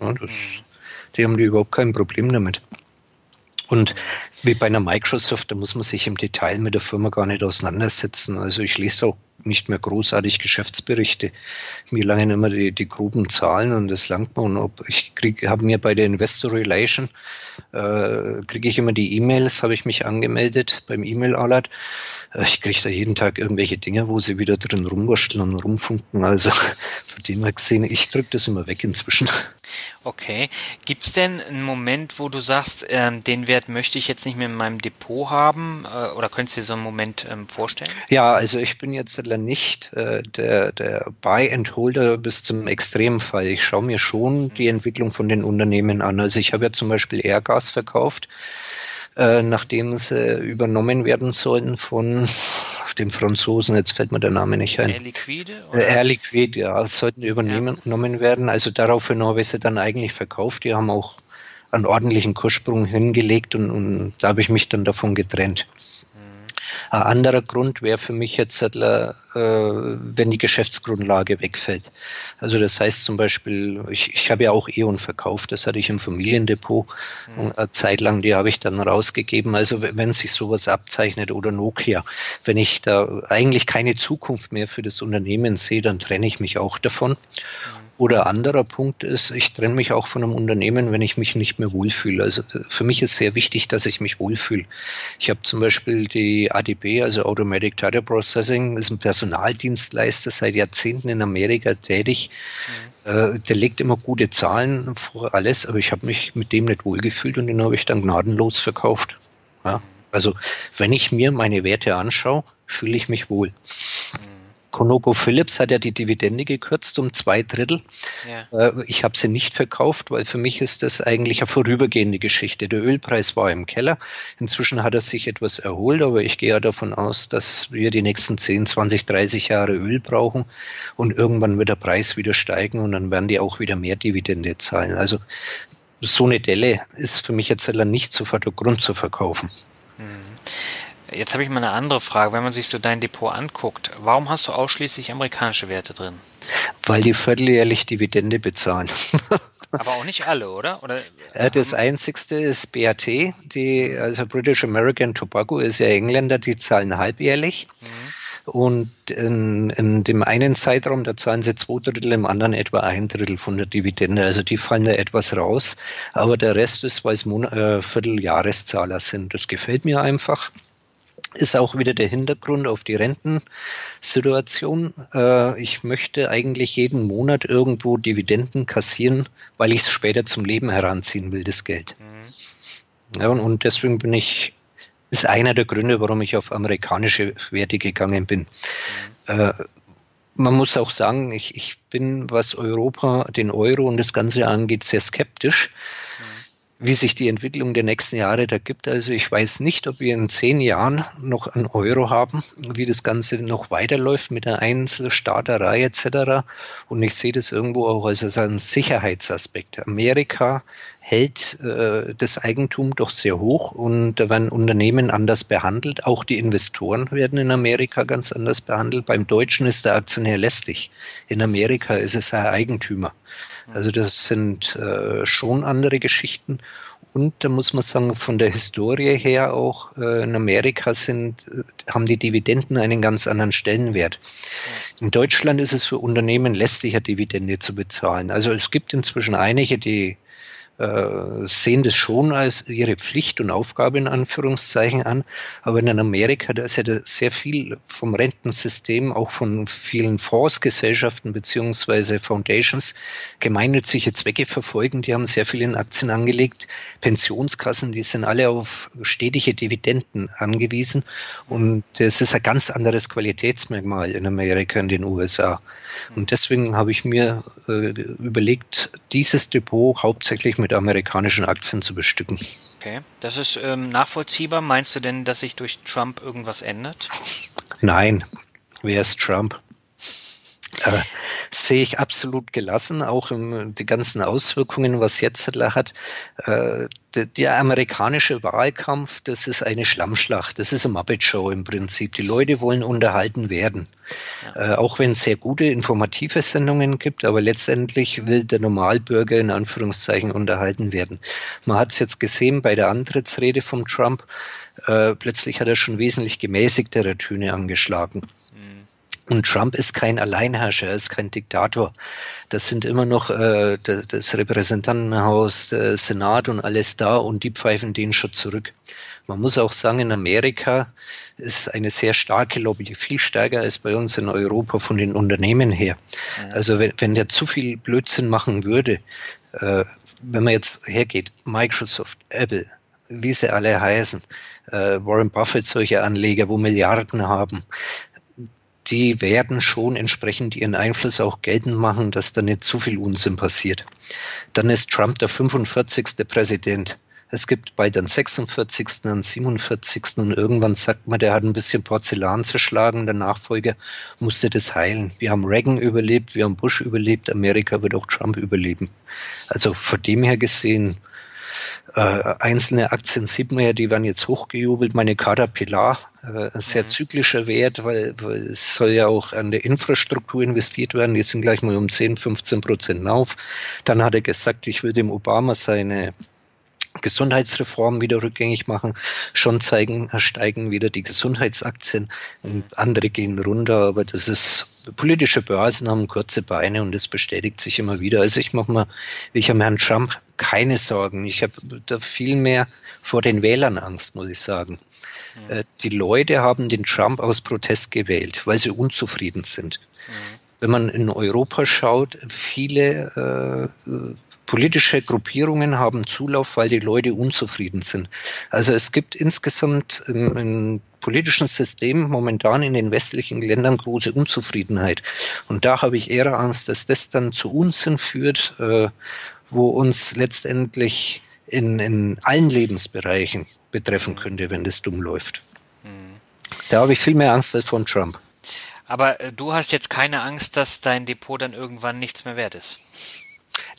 Ja, das, mhm. Die haben die überhaupt kein Problem damit. Und wie bei einer Microsoft, da muss man sich im Detail mit der Firma gar nicht auseinandersetzen. Also ich lese auch nicht mehr großartig Geschäftsberichte. Mir langen immer die, die groben Zahlen und das langt mir. Und ob ich habe mir bei der Investor Relation, äh, kriege ich immer die E-Mails, habe ich mich angemeldet beim E-Mail-Alert. Äh, ich kriege da jeden Tag irgendwelche Dinge, wo sie wieder drin rumwurschteln und rumfunken. Also [laughs] von dem her gesehen, ich drücke das immer weg inzwischen. Okay. Gibt es denn einen Moment, wo du sagst, ähm, den Wert möchte ich jetzt nicht mehr in meinem Depot haben? Äh, oder könntest du dir so einen Moment ähm, vorstellen? Ja, also ich bin jetzt nicht äh, der, der Buy-and-Holder bis zum Extremfall. Ich schaue mir schon die Entwicklung von den Unternehmen an. Also ich habe ja zum Beispiel Airgas verkauft äh, nachdem sie übernommen werden sollen von dem Franzosen, jetzt fällt mir der Name nicht ein. Air Liquide? Oder? Air Liquide, ja, sollten übernommen ja. werden. Also daraufhin habe ich sie dann eigentlich verkauft. Die haben auch einen ordentlichen Kurssprung hingelegt und, und da habe ich mich dann davon getrennt. Ein anderer Grund wäre für mich jetzt, äh, wenn die Geschäftsgrundlage wegfällt. Also das heißt zum Beispiel, ich, ich habe ja auch E.ON verkauft, das hatte ich im Familiendepot mhm. eine Zeit lang, die habe ich dann rausgegeben. Also wenn sich sowas abzeichnet oder Nokia, wenn ich da eigentlich keine Zukunft mehr für das Unternehmen sehe, dann trenne ich mich auch davon. Mhm. Oder anderer Punkt ist, ich trenne mich auch von einem Unternehmen, wenn ich mich nicht mehr wohlfühle. Also für mich ist sehr wichtig, dass ich mich wohlfühle. Ich habe zum Beispiel die ADP, also Automatic Data Processing, ist ein Personaldienstleister seit Jahrzehnten in Amerika tätig. Mhm. der legt immer gute Zahlen vor alles, aber ich habe mich mit dem nicht wohlgefühlt und den habe ich dann gnadenlos verkauft. Ja? Also wenn ich mir meine Werte anschaue, fühle ich mich wohl. Mhm. Conoco Phillips hat ja die Dividende gekürzt um zwei Drittel. Ja. Äh, ich habe sie nicht verkauft, weil für mich ist das eigentlich eine vorübergehende Geschichte. Der Ölpreis war im Keller. Inzwischen hat er sich etwas erholt, aber ich gehe ja davon aus, dass wir die nächsten 10, 20, 30 Jahre Öl brauchen und irgendwann wird der Preis wieder steigen und dann werden die auch wieder mehr Dividende zahlen. Also so eine Delle ist für mich jetzt nicht sofort der Grund zu verkaufen. Jetzt habe ich mal eine andere Frage. Wenn man sich so dein Depot anguckt, warum hast du ausschließlich amerikanische Werte drin? Weil die vierteljährlich Dividende bezahlen. [laughs] Aber auch nicht alle, oder? oder das einzigste ist BAT, die, also British American Tobacco ist ja Engländer, die zahlen halbjährlich. Mhm. Und in, in, dem einen Zeitraum, da zahlen sie zwei Drittel, im anderen etwa ein Drittel von der Dividende. Also die fallen da etwas raus. Aber der Rest ist, weil es Mon äh, Vierteljahreszahler sind. Das gefällt mir einfach ist auch wieder der Hintergrund auf die Rentensituation. Äh, ich möchte eigentlich jeden Monat irgendwo Dividenden kassieren, weil ich es später zum Leben heranziehen will, das Geld. Mhm. Ja, und, und, deswegen bin ich, ist einer der Gründe, warum ich auf amerikanische Werte gegangen bin. Mhm. Äh, man muss auch sagen, ich, ich bin, was Europa, den Euro und das Ganze angeht, sehr skeptisch. Wie sich die Entwicklung der nächsten Jahre da gibt. Also ich weiß nicht, ob wir in zehn Jahren noch einen Euro haben, wie das Ganze noch weiterläuft mit der Einzelstaaterei etc. Und ich sehe das irgendwo auch als einen Sicherheitsaspekt. Amerika hält äh, das Eigentum doch sehr hoch und da werden Unternehmen anders behandelt. Auch die Investoren werden in Amerika ganz anders behandelt. Beim Deutschen ist der Aktionär lästig. In Amerika ist es ein Eigentümer. Also das sind äh, schon andere Geschichten. Und da muss man sagen, von der Historie her auch äh, in Amerika sind, äh, haben die Dividenden einen ganz anderen Stellenwert. In Deutschland ist es für Unternehmen lästiger, Dividende zu bezahlen. Also es gibt inzwischen einige, die äh, sehen das schon als ihre Pflicht und Aufgabe in Anführungszeichen an. Aber in Amerika, da ist ja sehr viel vom Rentensystem, auch von vielen Fondsgesellschaften beziehungsweise Foundations gemeinnützige Zwecke verfolgen. Die haben sehr viel in Aktien angelegt. Pensionskassen, die sind alle auf stetige Dividenden angewiesen. Und das ist ein ganz anderes Qualitätsmerkmal in Amerika, in den USA. Und deswegen habe ich mir äh, überlegt, dieses Depot hauptsächlich mit amerikanischen Aktien zu bestücken. Okay, das ist ähm, nachvollziehbar. Meinst du denn, dass sich durch Trump irgendwas ändert? Nein. Wer ist Trump? Äh, sehe ich absolut gelassen, auch im, die ganzen Auswirkungen, was jetzt hat. Äh, der, der, amerikanische Wahlkampf, das ist eine Schlammschlacht, das ist eine Muppet Show im Prinzip. Die Leute wollen unterhalten werden. Ja. Äh, auch wenn es sehr gute informative Sendungen gibt, aber letztendlich will der Normalbürger in Anführungszeichen unterhalten werden. Man hat es jetzt gesehen bei der Antrittsrede von Trump, äh, plötzlich hat er schon wesentlich gemäßigtere Töne angeschlagen. Und Trump ist kein Alleinherrscher, er ist kein Diktator. Das sind immer noch äh, das Repräsentantenhaus, der Senat und alles da und die pfeifen den schon zurück. Man muss auch sagen, in Amerika ist eine sehr starke Lobby, viel stärker als bei uns in Europa von den Unternehmen her. Also wenn, wenn der zu viel Blödsinn machen würde, äh, wenn man jetzt hergeht, Microsoft, Apple, wie sie alle heißen, äh, Warren Buffett, solche Anleger, wo Milliarden haben, die werden schon entsprechend ihren Einfluss auch geltend machen, dass da nicht zu viel Unsinn passiert. Dann ist Trump der 45. Präsident. Es gibt bald den 46., den 47. und irgendwann sagt man, der hat ein bisschen Porzellan zerschlagen, der Nachfolger musste das heilen. Wir haben Reagan überlebt, wir haben Bush überlebt, Amerika wird auch Trump überleben. Also von dem her gesehen, äh, einzelne Aktien sieht man ja, die werden jetzt hochgejubelt. Meine Caterpillar, äh, sehr mhm. zyklischer Wert, weil, weil es soll ja auch an der Infrastruktur investiert werden. Die sind gleich mal um 10, 15 Prozent auf. Dann hat er gesagt, ich will dem Obama seine Gesundheitsreform wieder rückgängig machen, schon zeigen, steigen wieder die Gesundheitsaktien und andere gehen runter, aber das ist, politische Börsen haben kurze Beine und das bestätigt sich immer wieder. Also ich mache mal, ich habe Herrn Trump keine Sorgen. Ich habe da viel mehr vor den Wählern Angst, muss ich sagen. Mhm. Die Leute haben den Trump aus Protest gewählt, weil sie unzufrieden sind. Mhm. Wenn man in Europa schaut, viele äh, politische Gruppierungen haben Zulauf, weil die Leute unzufrieden sind. Also es gibt insgesamt im, im politischen System momentan in den westlichen Ländern große Unzufriedenheit. Und da habe ich eher Angst, dass das dann zu Unsinn führt, äh, wo uns letztendlich in, in allen Lebensbereichen betreffen könnte, wenn das dumm läuft. Mhm. Da habe ich viel mehr Angst als von Trump. Aber äh, du hast jetzt keine Angst, dass dein Depot dann irgendwann nichts mehr wert ist?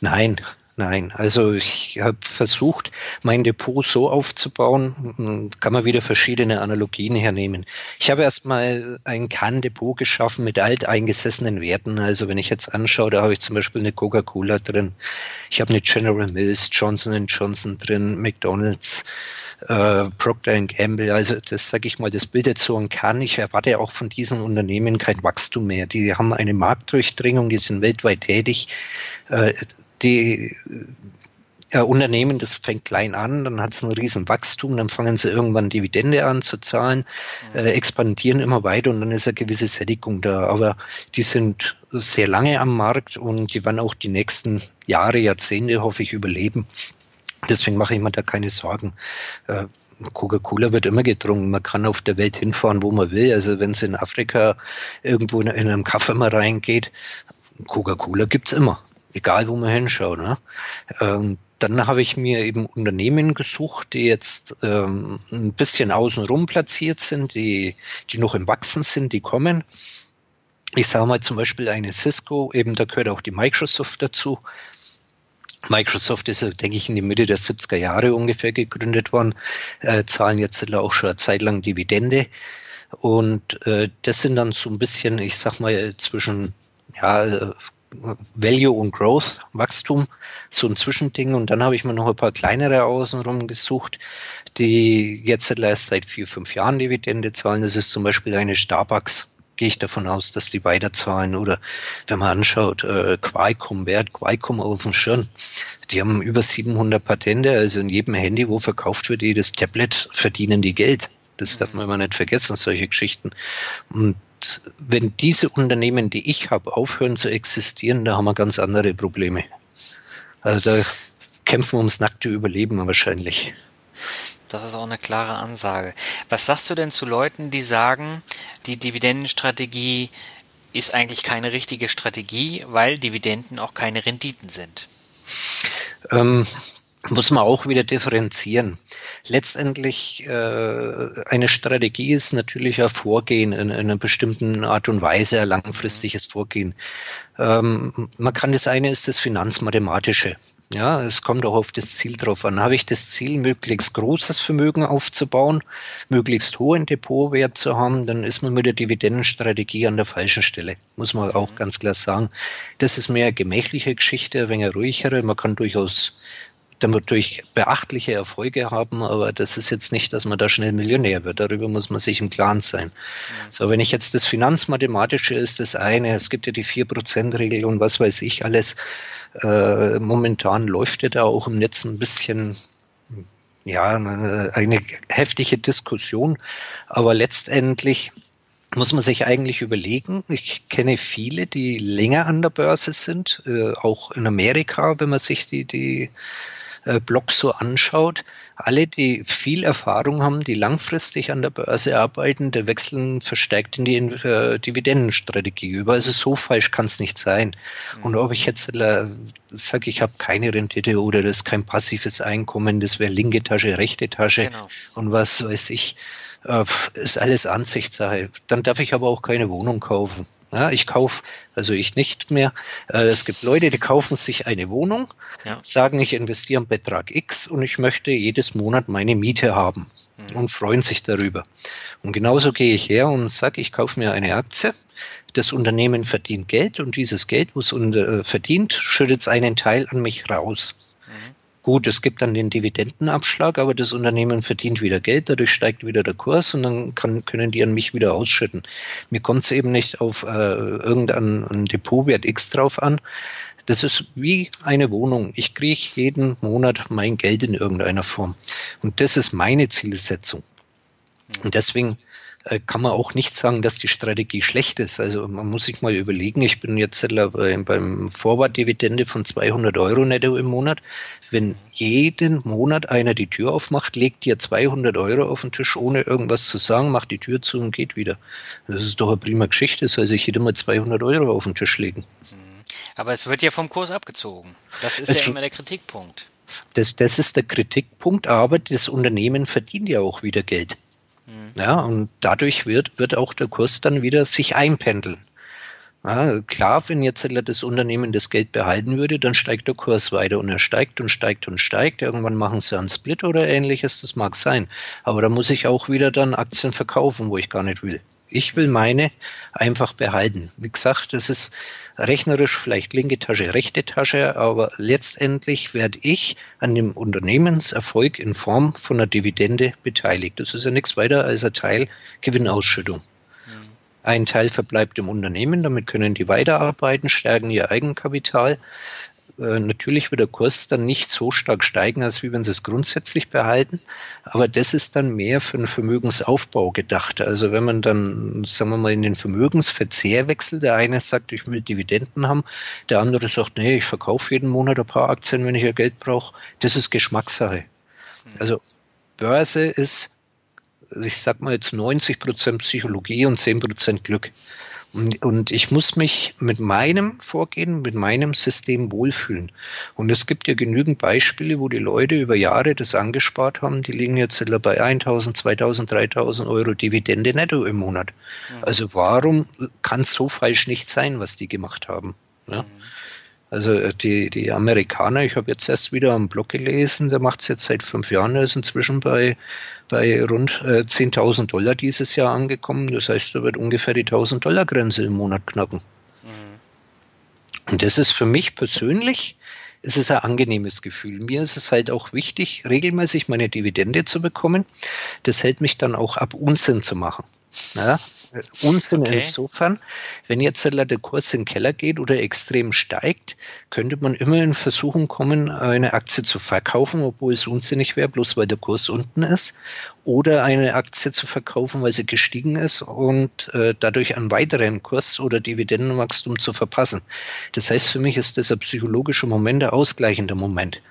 Nein, Nein, also ich habe versucht, mein Depot so aufzubauen, kann man wieder verschiedene Analogien hernehmen. Ich habe erstmal ein Kann-Depot geschaffen mit alteingesessenen Werten. Also wenn ich jetzt anschaue, da habe ich zum Beispiel eine Coca-Cola drin, ich habe eine General Mills, Johnson Johnson drin, McDonald's, äh, Procter Gamble. Also das sage ich mal, das bildet so ein Kern. Ich erwarte auch von diesen Unternehmen kein Wachstum mehr. Die haben eine Marktdurchdringung, die sind weltweit tätig. Äh, die äh, Unternehmen, das fängt klein an, dann hat es ein riesen Wachstum, dann fangen sie irgendwann Dividende an zu zahlen, äh, expandieren immer weiter und dann ist eine gewisse Sättigung da. Aber die sind sehr lange am Markt und die werden auch die nächsten Jahre, Jahrzehnte, hoffe ich, überleben. Deswegen mache ich mir da keine Sorgen. Äh, Coca-Cola wird immer getrunken. Man kann auf der Welt hinfahren, wo man will. Also wenn es in Afrika irgendwo in einem Kaffee mal reingeht, Coca-Cola gibt es immer egal wo man hinschaut. Ne? Ähm, dann habe ich mir eben Unternehmen gesucht, die jetzt ähm, ein bisschen außenrum platziert sind, die, die noch im Wachsen sind, die kommen. Ich sage mal zum Beispiel eine Cisco, eben da gehört auch die Microsoft dazu. Microsoft ist, denke ich, in die Mitte der 70er Jahre ungefähr gegründet worden, äh, zahlen jetzt auch schon eine Zeit lang Dividende. Und äh, das sind dann so ein bisschen, ich sag mal, zwischen ja, Value und Growth, Wachstum, so ein Zwischending. Und dann habe ich mir noch ein paar kleinere außenrum gesucht, die jetzt erst seit vier, fünf Jahren Dividende zahlen. Das ist zum Beispiel eine Starbucks. Gehe ich davon aus, dass die weiterzahlen. Oder wenn man anschaut, äh, Qualcomm, wer hat Qualcomm auf dem Schirm? Die haben über 700 Patente, also in jedem Handy, wo verkauft wird, jedes Tablet, verdienen die Geld. Das darf man immer nicht vergessen, solche Geschichten. Und wenn diese Unternehmen, die ich habe, aufhören zu existieren, da haben wir ganz andere Probleme. Also da kämpfen wir ums nackte Überleben wahrscheinlich. Das ist auch eine klare Ansage. Was sagst du denn zu Leuten, die sagen, die Dividendenstrategie ist eigentlich keine richtige Strategie, weil Dividenden auch keine Renditen sind? Ähm, muss man auch wieder differenzieren. Letztendlich äh, eine Strategie ist natürlich ein Vorgehen in, in einer bestimmten Art und Weise, ein langfristiges Vorgehen. Ähm, man kann das eine ist das Finanzmathematische. Ja, es kommt auch auf das Ziel drauf an. Habe ich das Ziel, möglichst großes Vermögen aufzubauen, möglichst hohen Depotwert zu haben, dann ist man mit der Dividendenstrategie an der falschen Stelle. Muss man auch mhm. ganz klar sagen. Das ist mehr gemächliche Geschichte, ein wenig ruhigere. Man kann durchaus damit durch beachtliche Erfolge haben, aber das ist jetzt nicht, dass man da schnell Millionär wird. Darüber muss man sich im Klaren sein. So, wenn ich jetzt das Finanzmathematische ist das eine, es gibt ja die 4%-Regel und was weiß ich alles. Äh, momentan läuft ja da auch im Netz ein bisschen ja, eine heftige Diskussion, aber letztendlich muss man sich eigentlich überlegen. Ich kenne viele, die länger an der Börse sind, äh, auch in Amerika, wenn man sich die, die äh, Blogs so anschaut, alle, die viel Erfahrung haben, die langfristig an der Börse arbeiten, der wechseln verstärkt in die äh, Dividendenstrategie über. Also so falsch kann es nicht sein. Mhm. Und ob ich jetzt äh, sage, ich habe keine Rendite oder das ist kein passives Einkommen, das wäre linke Tasche, rechte Tasche genau. und was weiß ich, äh, ist alles Ansichtssache. Dann darf ich aber auch keine Wohnung kaufen. Ja, ich kaufe, also ich nicht mehr. Äh, es gibt Leute, die kaufen sich eine Wohnung, ja. sagen, ich investiere einen Betrag X und ich möchte jedes Monat meine Miete haben mhm. und freuen sich darüber. Und genauso gehe ich her und sage, ich kaufe mir eine Aktie. Das Unternehmen verdient Geld und dieses Geld, was es äh, verdient, schüttet einen Teil an mich raus. Gut, es gibt dann den Dividendenabschlag, aber das Unternehmen verdient wieder Geld, dadurch steigt wieder der Kurs und dann kann, können die an mich wieder ausschütten. Mir kommt es eben nicht auf äh, irgendein Depotwert X drauf an. Das ist wie eine Wohnung. Ich kriege jeden Monat mein Geld in irgendeiner Form. Und das ist meine Zielsetzung. Und deswegen kann man auch nicht sagen, dass die Strategie schlecht ist. Also man muss sich mal überlegen, ich bin jetzt beim Vorwärtdividende von 200 Euro netto im Monat. Wenn jeden Monat einer die Tür aufmacht, legt dir 200 Euro auf den Tisch, ohne irgendwas zu sagen, macht die Tür zu und geht wieder. Das ist doch eine prima Geschichte, soll sich jeder mal 200 Euro auf den Tisch legen. Mhm. Aber es wird ja vom Kurs abgezogen. Das ist es ja immer der Kritikpunkt. Das, das ist der Kritikpunkt, aber das Unternehmen verdient ja auch wieder Geld. Mhm. Ja, und dadurch wird, wird auch der Kurs dann wieder sich einpendeln. Ja, klar, wenn jetzt das Unternehmen das Geld behalten würde, dann steigt der Kurs weiter und er steigt und steigt und steigt. Irgendwann machen sie einen Split oder ähnliches, das mag sein. Aber da muss ich auch wieder dann Aktien verkaufen, wo ich gar nicht will. Ich will meine einfach behalten. Wie gesagt, das ist rechnerisch vielleicht linke Tasche, rechte Tasche, aber letztendlich werde ich an dem Unternehmenserfolg in Form von einer Dividende beteiligt. Das ist ja nichts weiter als ein Teil Gewinnausschüttung. Mhm. Ein Teil verbleibt im Unternehmen, damit können die weiterarbeiten, stärken ihr Eigenkapital. Äh, natürlich wird der Kurs dann nicht so stark steigen, als wie wenn sie es grundsätzlich behalten. Aber das ist dann mehr für den Vermögensaufbau gedacht. Also wenn man dann, sagen wir mal, in den Vermögensverzehr wechselt, der eine sagt, ich will Dividenden haben, der andere sagt, nee, ich verkaufe jeden Monat ein paar Aktien, wenn ich ja Geld brauche. Das ist Geschmackssache. Mhm. Also Börse ist ich sag mal jetzt 90 Prozent Psychologie und 10 Prozent Glück. Und, und ich muss mich mit meinem Vorgehen, mit meinem System wohlfühlen. Und es gibt ja genügend Beispiele, wo die Leute über Jahre das angespart haben. Die liegen jetzt bei 1000, 2000, 3000 Euro Dividende netto im Monat. Mhm. Also warum kann es so falsch nicht sein, was die gemacht haben? Ja? Also äh, die, die Amerikaner, ich habe jetzt erst wieder am Blog gelesen, der macht es jetzt seit fünf Jahren, er ist inzwischen bei, bei rund äh, 10.000 Dollar dieses Jahr angekommen. Das heißt, er wird ungefähr die 1.000 Dollar Grenze im Monat knacken. Mhm. Und das ist für mich persönlich, es ist ein angenehmes Gefühl. Mir ist es halt auch wichtig, regelmäßig meine Dividende zu bekommen. Das hält mich dann auch ab, Unsinn zu machen. Ja? Unsinn okay. insofern, wenn jetzt der Kurs in den Keller geht oder extrem steigt, könnte man immer in Versuchung kommen, eine Aktie zu verkaufen, obwohl es unsinnig wäre, bloß weil der Kurs unten ist, oder eine Aktie zu verkaufen, weil sie gestiegen ist und äh, dadurch einen weiteren Kurs oder Dividendenwachstum zu verpassen. Das heißt, für mich ist das ein psychologischer Moment, ein ausgleichender Moment.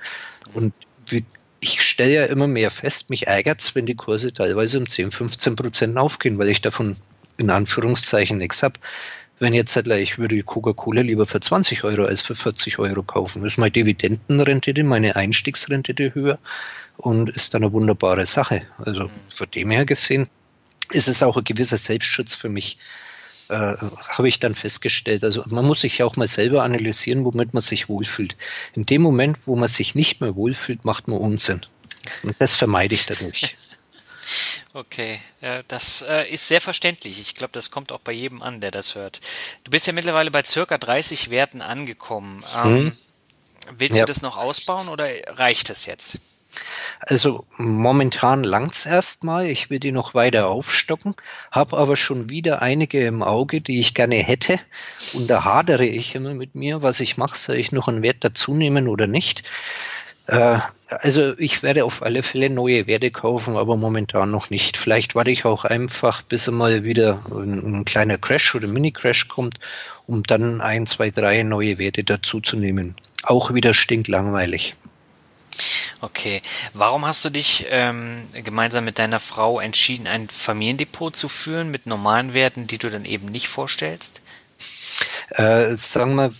Und wie ich stelle ja immer mehr fest, mich ärgert es, wenn die Kurse teilweise um 10, 15 Prozent aufgehen, weil ich davon in Anführungszeichen nichts habe. Wenn jetzt halt, ich würde Coca-Cola lieber für 20 Euro als für 40 Euro kaufen, ist meine Dividendenrendite, meine Einstiegsrendite höher und ist dann eine wunderbare Sache. Also von dem her gesehen ist es auch ein gewisser Selbstschutz für mich, äh, habe ich dann festgestellt. Also man muss sich ja auch mal selber analysieren, womit man sich wohlfühlt. In dem Moment, wo man sich nicht mehr wohlfühlt, macht man Unsinn. Und das vermeide ich dadurch. [laughs] Okay, das äh, ist sehr verständlich. Ich glaube, das kommt auch bei jedem an, der das hört. Du bist ja mittlerweile bei circa 30 Werten angekommen. Ähm, hm. Willst ja. du das noch ausbauen oder reicht es jetzt? Also momentan langt's erstmal. Ich will die noch weiter aufstocken, habe aber schon wieder einige im Auge, die ich gerne hätte. Und da hadere ich immer mit mir, was ich mache. Soll ich noch einen Wert dazu nehmen oder nicht? Äh, also ich werde auf alle Fälle neue Werte kaufen, aber momentan noch nicht. Vielleicht warte ich auch einfach, bis mal wieder ein, ein kleiner Crash oder Mini-Crash kommt, um dann ein, zwei, drei neue Werte dazu zu nehmen. Auch wieder stinklangweilig. Okay. Warum hast du dich ähm, gemeinsam mit deiner Frau entschieden, ein Familiendepot zu führen mit normalen Werten, die du dann eben nicht vorstellst? Äh, sagen wir,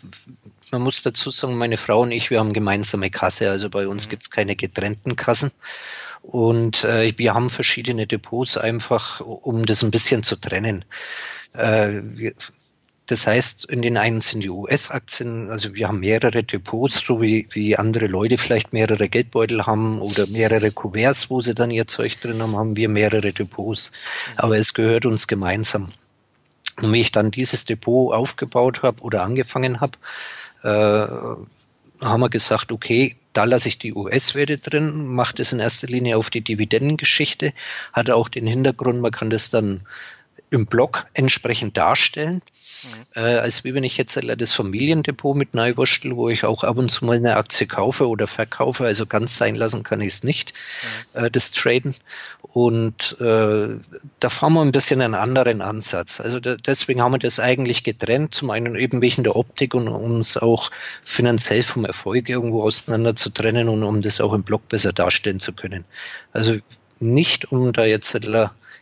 man muss dazu sagen, meine Frau und ich, wir haben gemeinsame Kasse. Also bei uns mhm. gibt es keine getrennten Kassen. Und äh, wir haben verschiedene Depots einfach, um das ein bisschen zu trennen. Äh, wir, das heißt, in den einen sind die US-Aktien, also wir haben mehrere Depots, so wie, wie andere Leute vielleicht mehrere Geldbeutel haben oder mehrere Kuverts, wo sie dann ihr Zeug drin haben, haben wir mehrere Depots. Aber es gehört uns gemeinsam. Und wie ich dann dieses Depot aufgebaut habe oder angefangen habe, äh, haben wir gesagt, okay, da lasse ich die US-Werte drin, mache das in erster Linie auf die Dividendengeschichte, hat auch den Hintergrund, man kann das dann im Blog entsprechend darstellen. Mhm. Äh, als wie wenn ich jetzt das Familiendepot mit Neuwurstel, wo ich auch ab und zu mal eine Aktie kaufe oder verkaufe, also ganz sein lassen kann ich es nicht, mhm. äh, das Traden. Und äh, da fahren wir ein bisschen einen anderen Ansatz. Also da, deswegen haben wir das eigentlich getrennt, zum einen eben wegen der Optik und uns auch finanziell vom Erfolg irgendwo auseinander zu trennen und um das auch im Blog besser darstellen zu können. Also nicht um da jetzt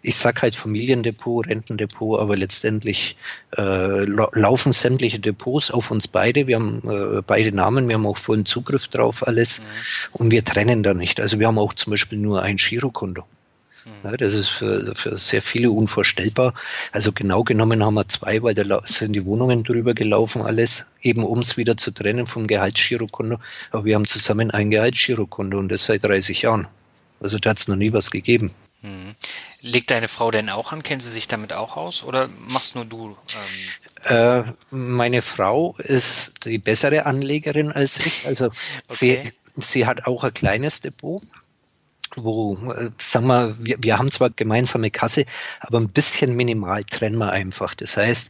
ich sag halt Familiendepot, Rentendepot, aber letztendlich äh, laufen sämtliche Depots auf uns beide. Wir haben äh, beide Namen, wir haben auch vollen Zugriff drauf alles mhm. und wir trennen da nicht. Also wir haben auch zum Beispiel nur ein Girokonto. Mhm. Ja, das ist für, für sehr viele unvorstellbar. Also genau genommen haben wir zwei, weil da sind die Wohnungen drüber gelaufen, alles, eben um es wieder zu trennen vom Gehaltsgirokonto. Aber wir haben zusammen ein Gehaltsgirokonto und das seit 30 Jahren. Also da hat es noch nie was gegeben. Mhm. Legt deine Frau denn auch an? Kennt sie sich damit auch aus oder machst nur du? Ähm, äh, meine Frau ist die bessere Anlegerin als ich. Also [laughs] okay. sie, sie hat auch ein kleines Depot wo, äh, sagen wir, wir, wir haben zwar gemeinsame Kasse, aber ein bisschen minimal trennen wir einfach. Das heißt,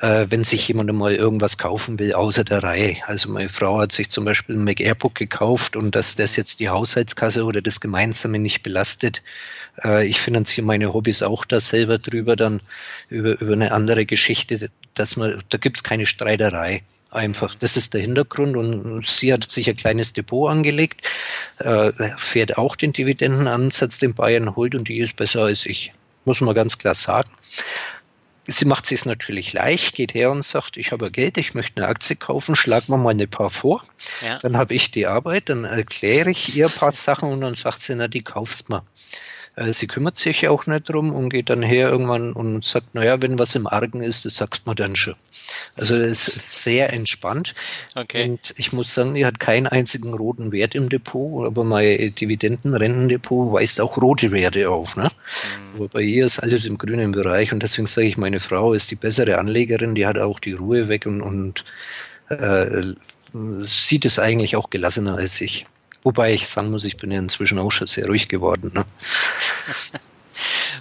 äh, wenn sich jemand mal irgendwas kaufen will, außer der Reihe. Also meine Frau hat sich zum Beispiel ein Mac Airbook gekauft und dass das jetzt die Haushaltskasse oder das Gemeinsame nicht belastet. Äh, ich finanziere meine Hobbys auch da selber drüber, dann über, über eine andere Geschichte, dass man, da gibt's keine Streiterei. einfach. Das ist der Hintergrund und sie hat sich ein kleines Depot angelegt, äh, fährt auch den Dividendenansatz, den Bayern holt und die ist besser als ich. Muss man ganz klar sagen. Sie macht es natürlich leicht, geht her und sagt, ich habe Geld, ich möchte eine Aktie kaufen, schlag mir mal ein paar vor. Ja. Dann habe ich die Arbeit, dann erkläre ich ihr ein paar Sachen und dann sagt sie, na, die kaufst mal. Äh, sie kümmert sich auch nicht drum und geht dann her irgendwann und sagt, naja, wenn was im Argen ist, das sagt man dann schon. Also es ist sehr entspannt. Okay. Und ich muss sagen, die hat keinen einzigen roten Wert im Depot, aber mein Dividendenrentendepot weist auch rote Werte auf. Ne? Mhm. Aber bei ihr ist alles im grünen Bereich und deswegen sage ich, meine Frau ist die bessere Anlegerin, die hat auch die Ruhe weg und, und äh, sieht es eigentlich auch gelassener als ich. Wobei ich sagen muss, ich bin ja inzwischen auch schon sehr ruhig geworden. Ne? [laughs]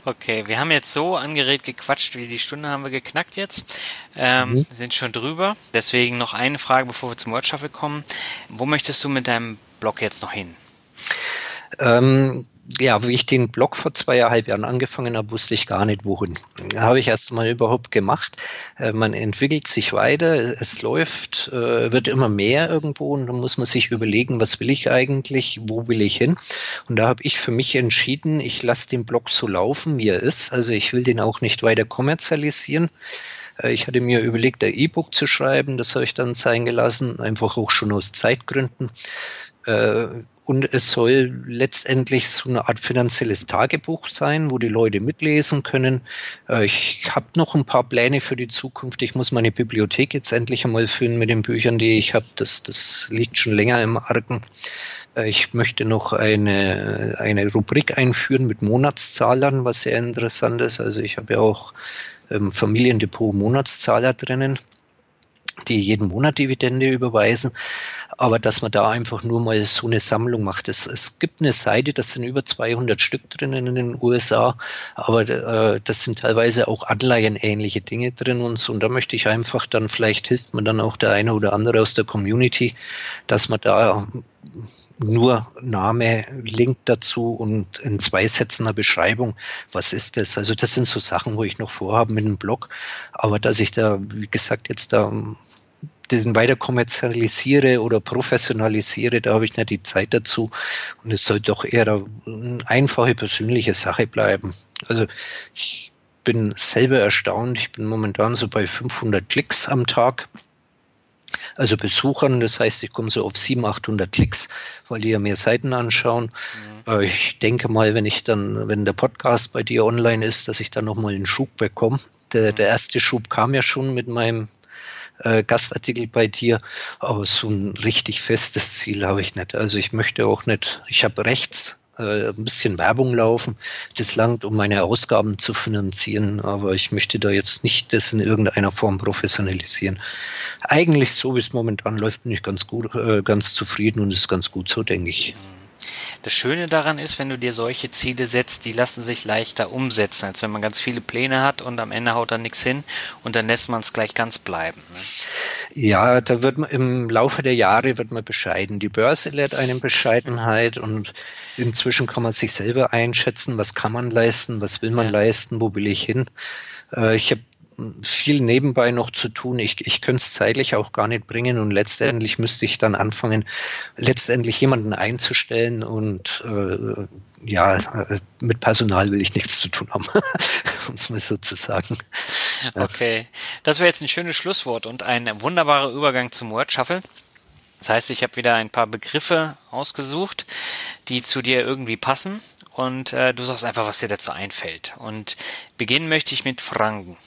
Okay, wir haben jetzt so angeregt gequatscht, wie die Stunde haben wir geknackt jetzt. Ähm, mhm. sind schon drüber. Deswegen noch eine Frage, bevor wir zum Word Shuffle kommen. Wo möchtest du mit deinem Blog jetzt noch hin? Ähm, ja, wie ich den Blog vor zweieinhalb Jahren angefangen habe, wusste ich gar nicht, wohin. Habe ich erst mal überhaupt gemacht. Äh, man entwickelt sich weiter, es läuft, äh, wird immer mehr irgendwo und dann muss man sich überlegen, was will ich eigentlich, wo will ich hin? Und da habe ich für mich entschieden, ich lasse den Blog so laufen, wie er ist. Also ich will den auch nicht weiter kommerzialisieren. Äh, ich hatte mir überlegt, ein E-Book zu schreiben, das habe ich dann sein gelassen, einfach auch schon aus Zeitgründen und es soll letztendlich so eine Art finanzielles Tagebuch sein, wo die Leute mitlesen können. Äh, ich habe noch ein paar Pläne für die Zukunft. Ich muss meine Bibliothek jetzt endlich einmal füllen mit den Büchern, die ich habe. Das, das liegt schon länger im Argen. Äh, ich möchte noch eine, eine Rubrik einführen mit Monatszahlern, was sehr interessant ist. Also ich habe ja auch ähm, Familiendepot Monatszahler drinnen die jeden Monat Dividende überweisen aber dass man da einfach nur mal so eine Sammlung macht. Es, es gibt eine Seite, das sind über 200 Stück drinnen in den USA, aber äh, das sind teilweise auch Anleihenähnliche Dinge drin und so. Und da möchte ich einfach dann, vielleicht hilft mir dann auch der eine oder andere aus der Community, dass man da nur Name, Link dazu und in zwei Sätzen eine Beschreibung. Was ist das? Also das sind so Sachen, wo ich noch vorhabe mit dem Blog. Aber dass ich da, wie gesagt, jetzt da den weiter kommerzialisiere oder professionalisiere, da habe ich nicht die Zeit dazu. Und es soll doch eher eine einfache persönliche Sache bleiben. Also ich bin selber erstaunt. Ich bin momentan so bei 500 Klicks am Tag. Also Besuchern, das heißt, ich komme so auf 700, 800 Klicks, weil die ja mehr Seiten anschauen. Mhm. Äh, ich denke mal, wenn ich dann, wenn der Podcast bei dir online ist, dass ich dann nochmal einen Schub bekomme. Der, der erste Schub kam ja schon mit meinem äh, Gastartikel bei dir, aber so ein richtig festes Ziel habe ich nicht. Also ich möchte auch nicht, ich habe rechts äh, ein bisschen Werbung laufen. Das langt, um meine Ausgaben zu finanzieren, aber ich möchte da jetzt nicht das in irgendeiner Form professionalisieren. Eigentlich, so wie es momentan läuft, bin ich ganz gut, äh, ganz zufrieden und ist ganz gut so, denke ich. Das Schöne daran ist, wenn du dir solche Ziele setzt, die lassen sich leichter umsetzen, als wenn man ganz viele Pläne hat und am Ende haut da nichts hin und dann lässt man es gleich ganz bleiben. Ne? Ja, da wird man im Laufe der Jahre wird man bescheiden. Die Börse lehrt einem Bescheidenheit und inzwischen kann man sich selber einschätzen, was kann man leisten, was will man ja. leisten, wo will ich hin. Äh, ich habe viel nebenbei noch zu tun. Ich, ich könnte es zeitlich auch gar nicht bringen und letztendlich müsste ich dann anfangen, letztendlich jemanden einzustellen und äh, ja, äh, mit Personal will ich nichts zu tun haben, [laughs] um es mal so zu sagen. Okay, das wäre jetzt ein schönes Schlusswort und ein wunderbarer Übergang zum Word Shuffle. Das heißt, ich habe wieder ein paar Begriffe ausgesucht, die zu dir irgendwie passen und äh, du sagst einfach, was dir dazu einfällt. Und beginnen möchte ich mit Franken.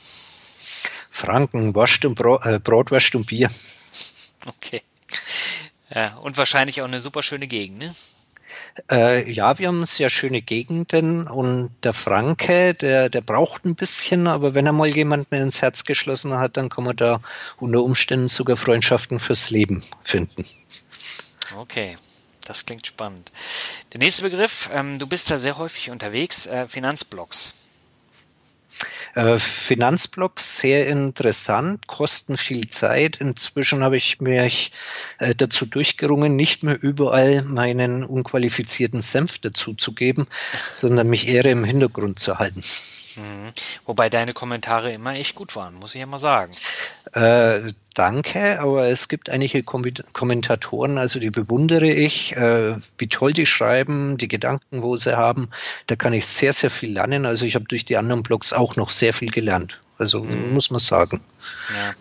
Franken, Wurst und Brot, äh, Brotwurst und Bier. [laughs] Okay. Ja, und wahrscheinlich auch eine super schöne Gegend, ne? Äh, ja, wir haben sehr schöne Gegenden und der Franke, der, der braucht ein bisschen, aber wenn er mal jemanden ins Herz geschlossen hat, dann kann man da unter Umständen sogar Freundschaften fürs Leben finden. Okay, das klingt spannend. Der nächste Begriff, ähm, du bist da sehr häufig unterwegs, äh, Finanzblogs. Äh, Finanzblogs sehr interessant, kosten viel Zeit. Inzwischen habe ich mich äh, dazu durchgerungen, nicht mehr überall meinen unqualifizierten Senf dazuzugeben, sondern mich eher im Hintergrund zu halten. Mhm. Wobei deine Kommentare immer echt gut waren, muss ich ja mal sagen. Äh, danke, aber es gibt einige Kommentatoren, also die bewundere ich, äh, wie toll die schreiben, die Gedanken, wo sie haben. Da kann ich sehr, sehr viel lernen. Also ich habe durch die anderen Blogs auch noch sehr viel gelernt. Also mhm. muss man sagen. Ja,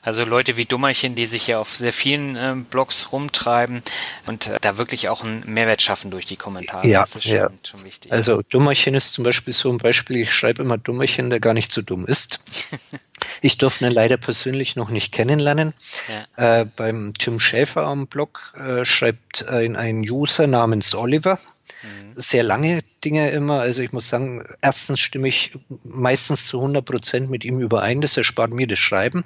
also Leute wie Dummerchen, die sich ja auf sehr vielen äh, Blogs rumtreiben und äh, da wirklich auch einen Mehrwert schaffen durch die Kommentare. Ja, das ist schon, ja. schon wichtig. Also Dummerchen ist zum Beispiel so ein Beispiel, ich schreibe immer Dummerchen, der gar nicht so dumm ist. [laughs] ich durfte ihn leider persönlich noch nicht kennenlernen. Ja. Äh, beim Tim Schäfer am Blog äh, schreibt ein, ein User namens Oliver Mhm. Sehr lange Dinge immer. Also ich muss sagen, erstens stimme ich meistens zu 100 Prozent mit ihm überein. Das erspart mir das Schreiben.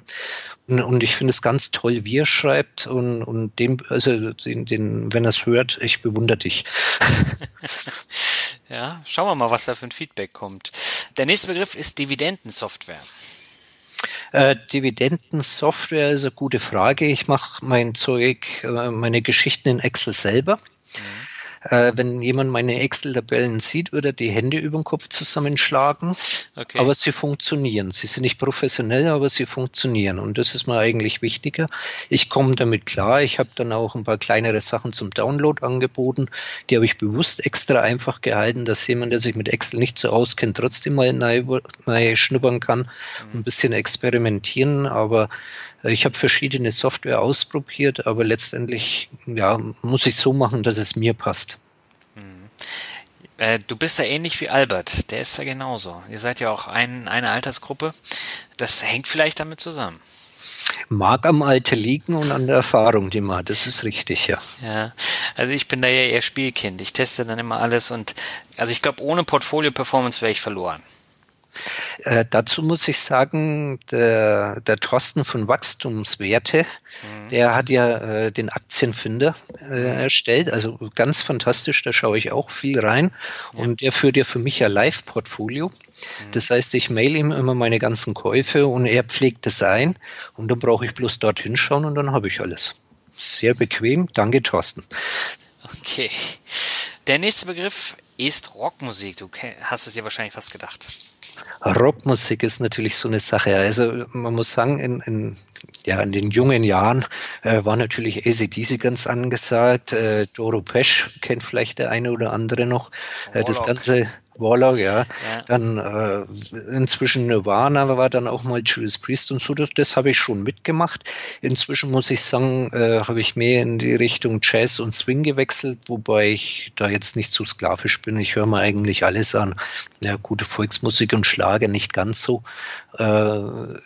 Und, und ich finde es ganz toll, wie er schreibt. Und, und dem, also den, den, wenn er es hört, ich bewundere dich. [laughs] ja, schauen wir mal, was da für ein Feedback kommt. Der nächste Begriff ist Dividendensoftware. Äh, Dividendensoftware ist eine gute Frage. Ich mache mein Zeug, äh, meine Geschichten in Excel selber. Mhm. Äh, wenn jemand meine Excel-Tabellen sieht, würde er die Hände über den Kopf zusammenschlagen. Okay. Aber sie funktionieren. Sie sind nicht professionell, aber sie funktionieren. Und das ist mir eigentlich wichtiger. Ich komme damit klar. Ich habe dann auch ein paar kleinere Sachen zum Download angeboten. Die habe ich bewusst extra einfach gehalten, dass jemand, der sich mit Excel nicht so auskennt, trotzdem mal neu, schnuppern kann, mhm. ein bisschen experimentieren. Aber ich habe verschiedene Software ausprobiert, aber letztendlich ja, muss ich so machen, dass es mir passt. Mhm. Äh, du bist ja ähnlich wie Albert, der ist ja genauso. Ihr seid ja auch ein, eine Altersgruppe. Das hängt vielleicht damit zusammen. Mag am Alter liegen und an der Erfahrung, die man hat, das ist richtig, ja. Ja, also ich bin da ja eher Spielkind. Ich teste dann immer alles und also ich glaube, ohne Portfolio-Performance wäre ich verloren. Äh, dazu muss ich sagen, der, der Thorsten von Wachstumswerte, mhm. der hat ja äh, den Aktienfinder äh, mhm. erstellt. Also ganz fantastisch, da schaue ich auch viel rein. Ja. Und der führt ja für mich ja Live-Portfolio. Mhm. Das heißt, ich mail ihm immer meine ganzen Käufe und er pflegt das ein. Und dann brauche ich bloß dorthin schauen und dann habe ich alles. Sehr bequem. Danke, Thorsten. Okay. Der nächste Begriff ist Rockmusik. Du hast es dir wahrscheinlich fast gedacht. Rockmusik ist natürlich so eine Sache. Also man muss sagen, in, in, ja, in den jungen Jahren äh, war natürlich ACDC ganz angesagt. Äh, Doro Pesch kennt vielleicht der eine oder andere noch. Äh, das ganze Warlock, ja. ja. Dann äh, inzwischen Nirvana war dann auch mal Judas Priest und so, das, das habe ich schon mitgemacht. Inzwischen muss ich sagen, äh, habe ich mehr in die Richtung Jazz und Swing gewechselt, wobei ich da jetzt nicht zu sklavisch bin. Ich höre mir eigentlich alles an. Ja, gute Volksmusik und Schlager nicht ganz so. Äh,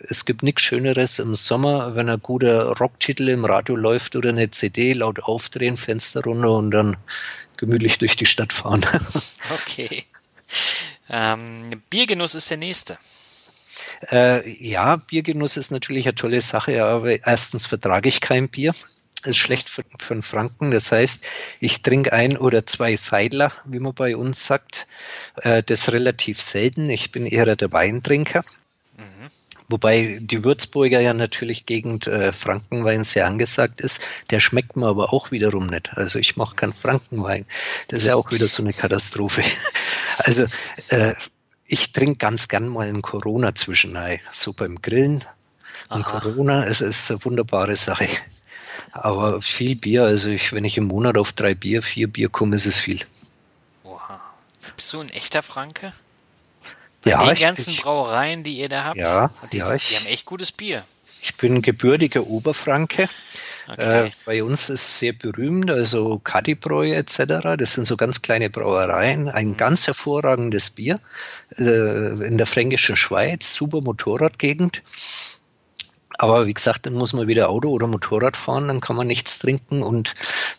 es gibt nichts Schöneres im Sommer, wenn ein guter Rocktitel im Radio läuft oder eine CD laut aufdrehen, Fenster runter und dann gemütlich durch die Stadt fahren. [laughs] Okay. Ähm, Biergenuss ist der nächste. Äh, ja, Biergenuss ist natürlich eine tolle Sache, aber erstens vertrage ich kein Bier. Das ist schlecht für, für einen Franken. Das heißt, ich trinke ein oder zwei Seidler, wie man bei uns sagt. Äh, das ist relativ selten. Ich bin eher der Weintrinker. Wobei die Würzburger ja natürlich Gegend äh, Frankenwein sehr angesagt ist. Der schmeckt mir aber auch wiederum nicht. Also ich mache keinen Frankenwein. Das ist ja auch wieder so eine Katastrophe. [laughs] Also äh, ich trinke ganz gern mal einen Corona zwischenei. So beim Grillen. Ein Corona, es ist eine wunderbare Sache. Aber viel Bier, also ich, wenn ich im Monat auf drei Bier, vier Bier komme, ist es viel. Oha. Bist du ein echter Franke? Bei ja, den ganzen ich, Brauereien, die ihr da habt. Ja, die, ja, ich, die haben echt gutes Bier. Ich bin gebürtiger Oberfranke. Okay. Äh, bei uns ist sehr berühmt, also Kadibräu etc. Das sind so ganz kleine Brauereien. Ein mhm. ganz hervorragendes Bier äh, in der fränkischen Schweiz, super Motorradgegend. Aber wie gesagt, dann muss man wieder Auto oder Motorrad fahren, dann kann man nichts trinken und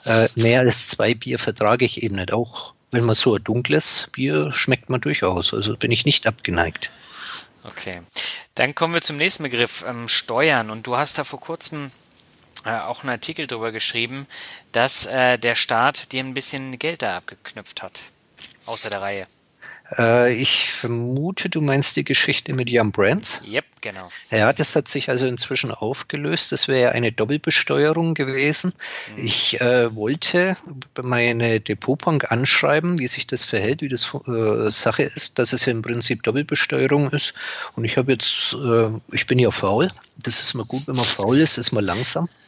äh, mehr als zwei Bier vertrage ich eben nicht. Auch wenn man so ein dunkles Bier schmeckt man durchaus. Also bin ich nicht abgeneigt. Okay. Dann kommen wir zum nächsten Begriff, ähm, Steuern. Und du hast da vor kurzem äh, auch einen Artikel darüber geschrieben, dass äh, der Staat dir ein bisschen Geld da abgeknüpft hat. Außer der Reihe. Äh, ich vermute, du meinst die Geschichte mit Jan Brands? Yep, genau. Ja, das hat sich also inzwischen aufgelöst. Das wäre ja eine Doppelbesteuerung gewesen. Mhm. Ich äh, wollte meine Depotbank anschreiben, wie sich das verhält, wie das äh, Sache ist, dass es ja im Prinzip Doppelbesteuerung ist. Und ich habe jetzt, äh, ich bin ja faul. Das ist mal gut, wenn man faul ist, ist man langsam. [laughs]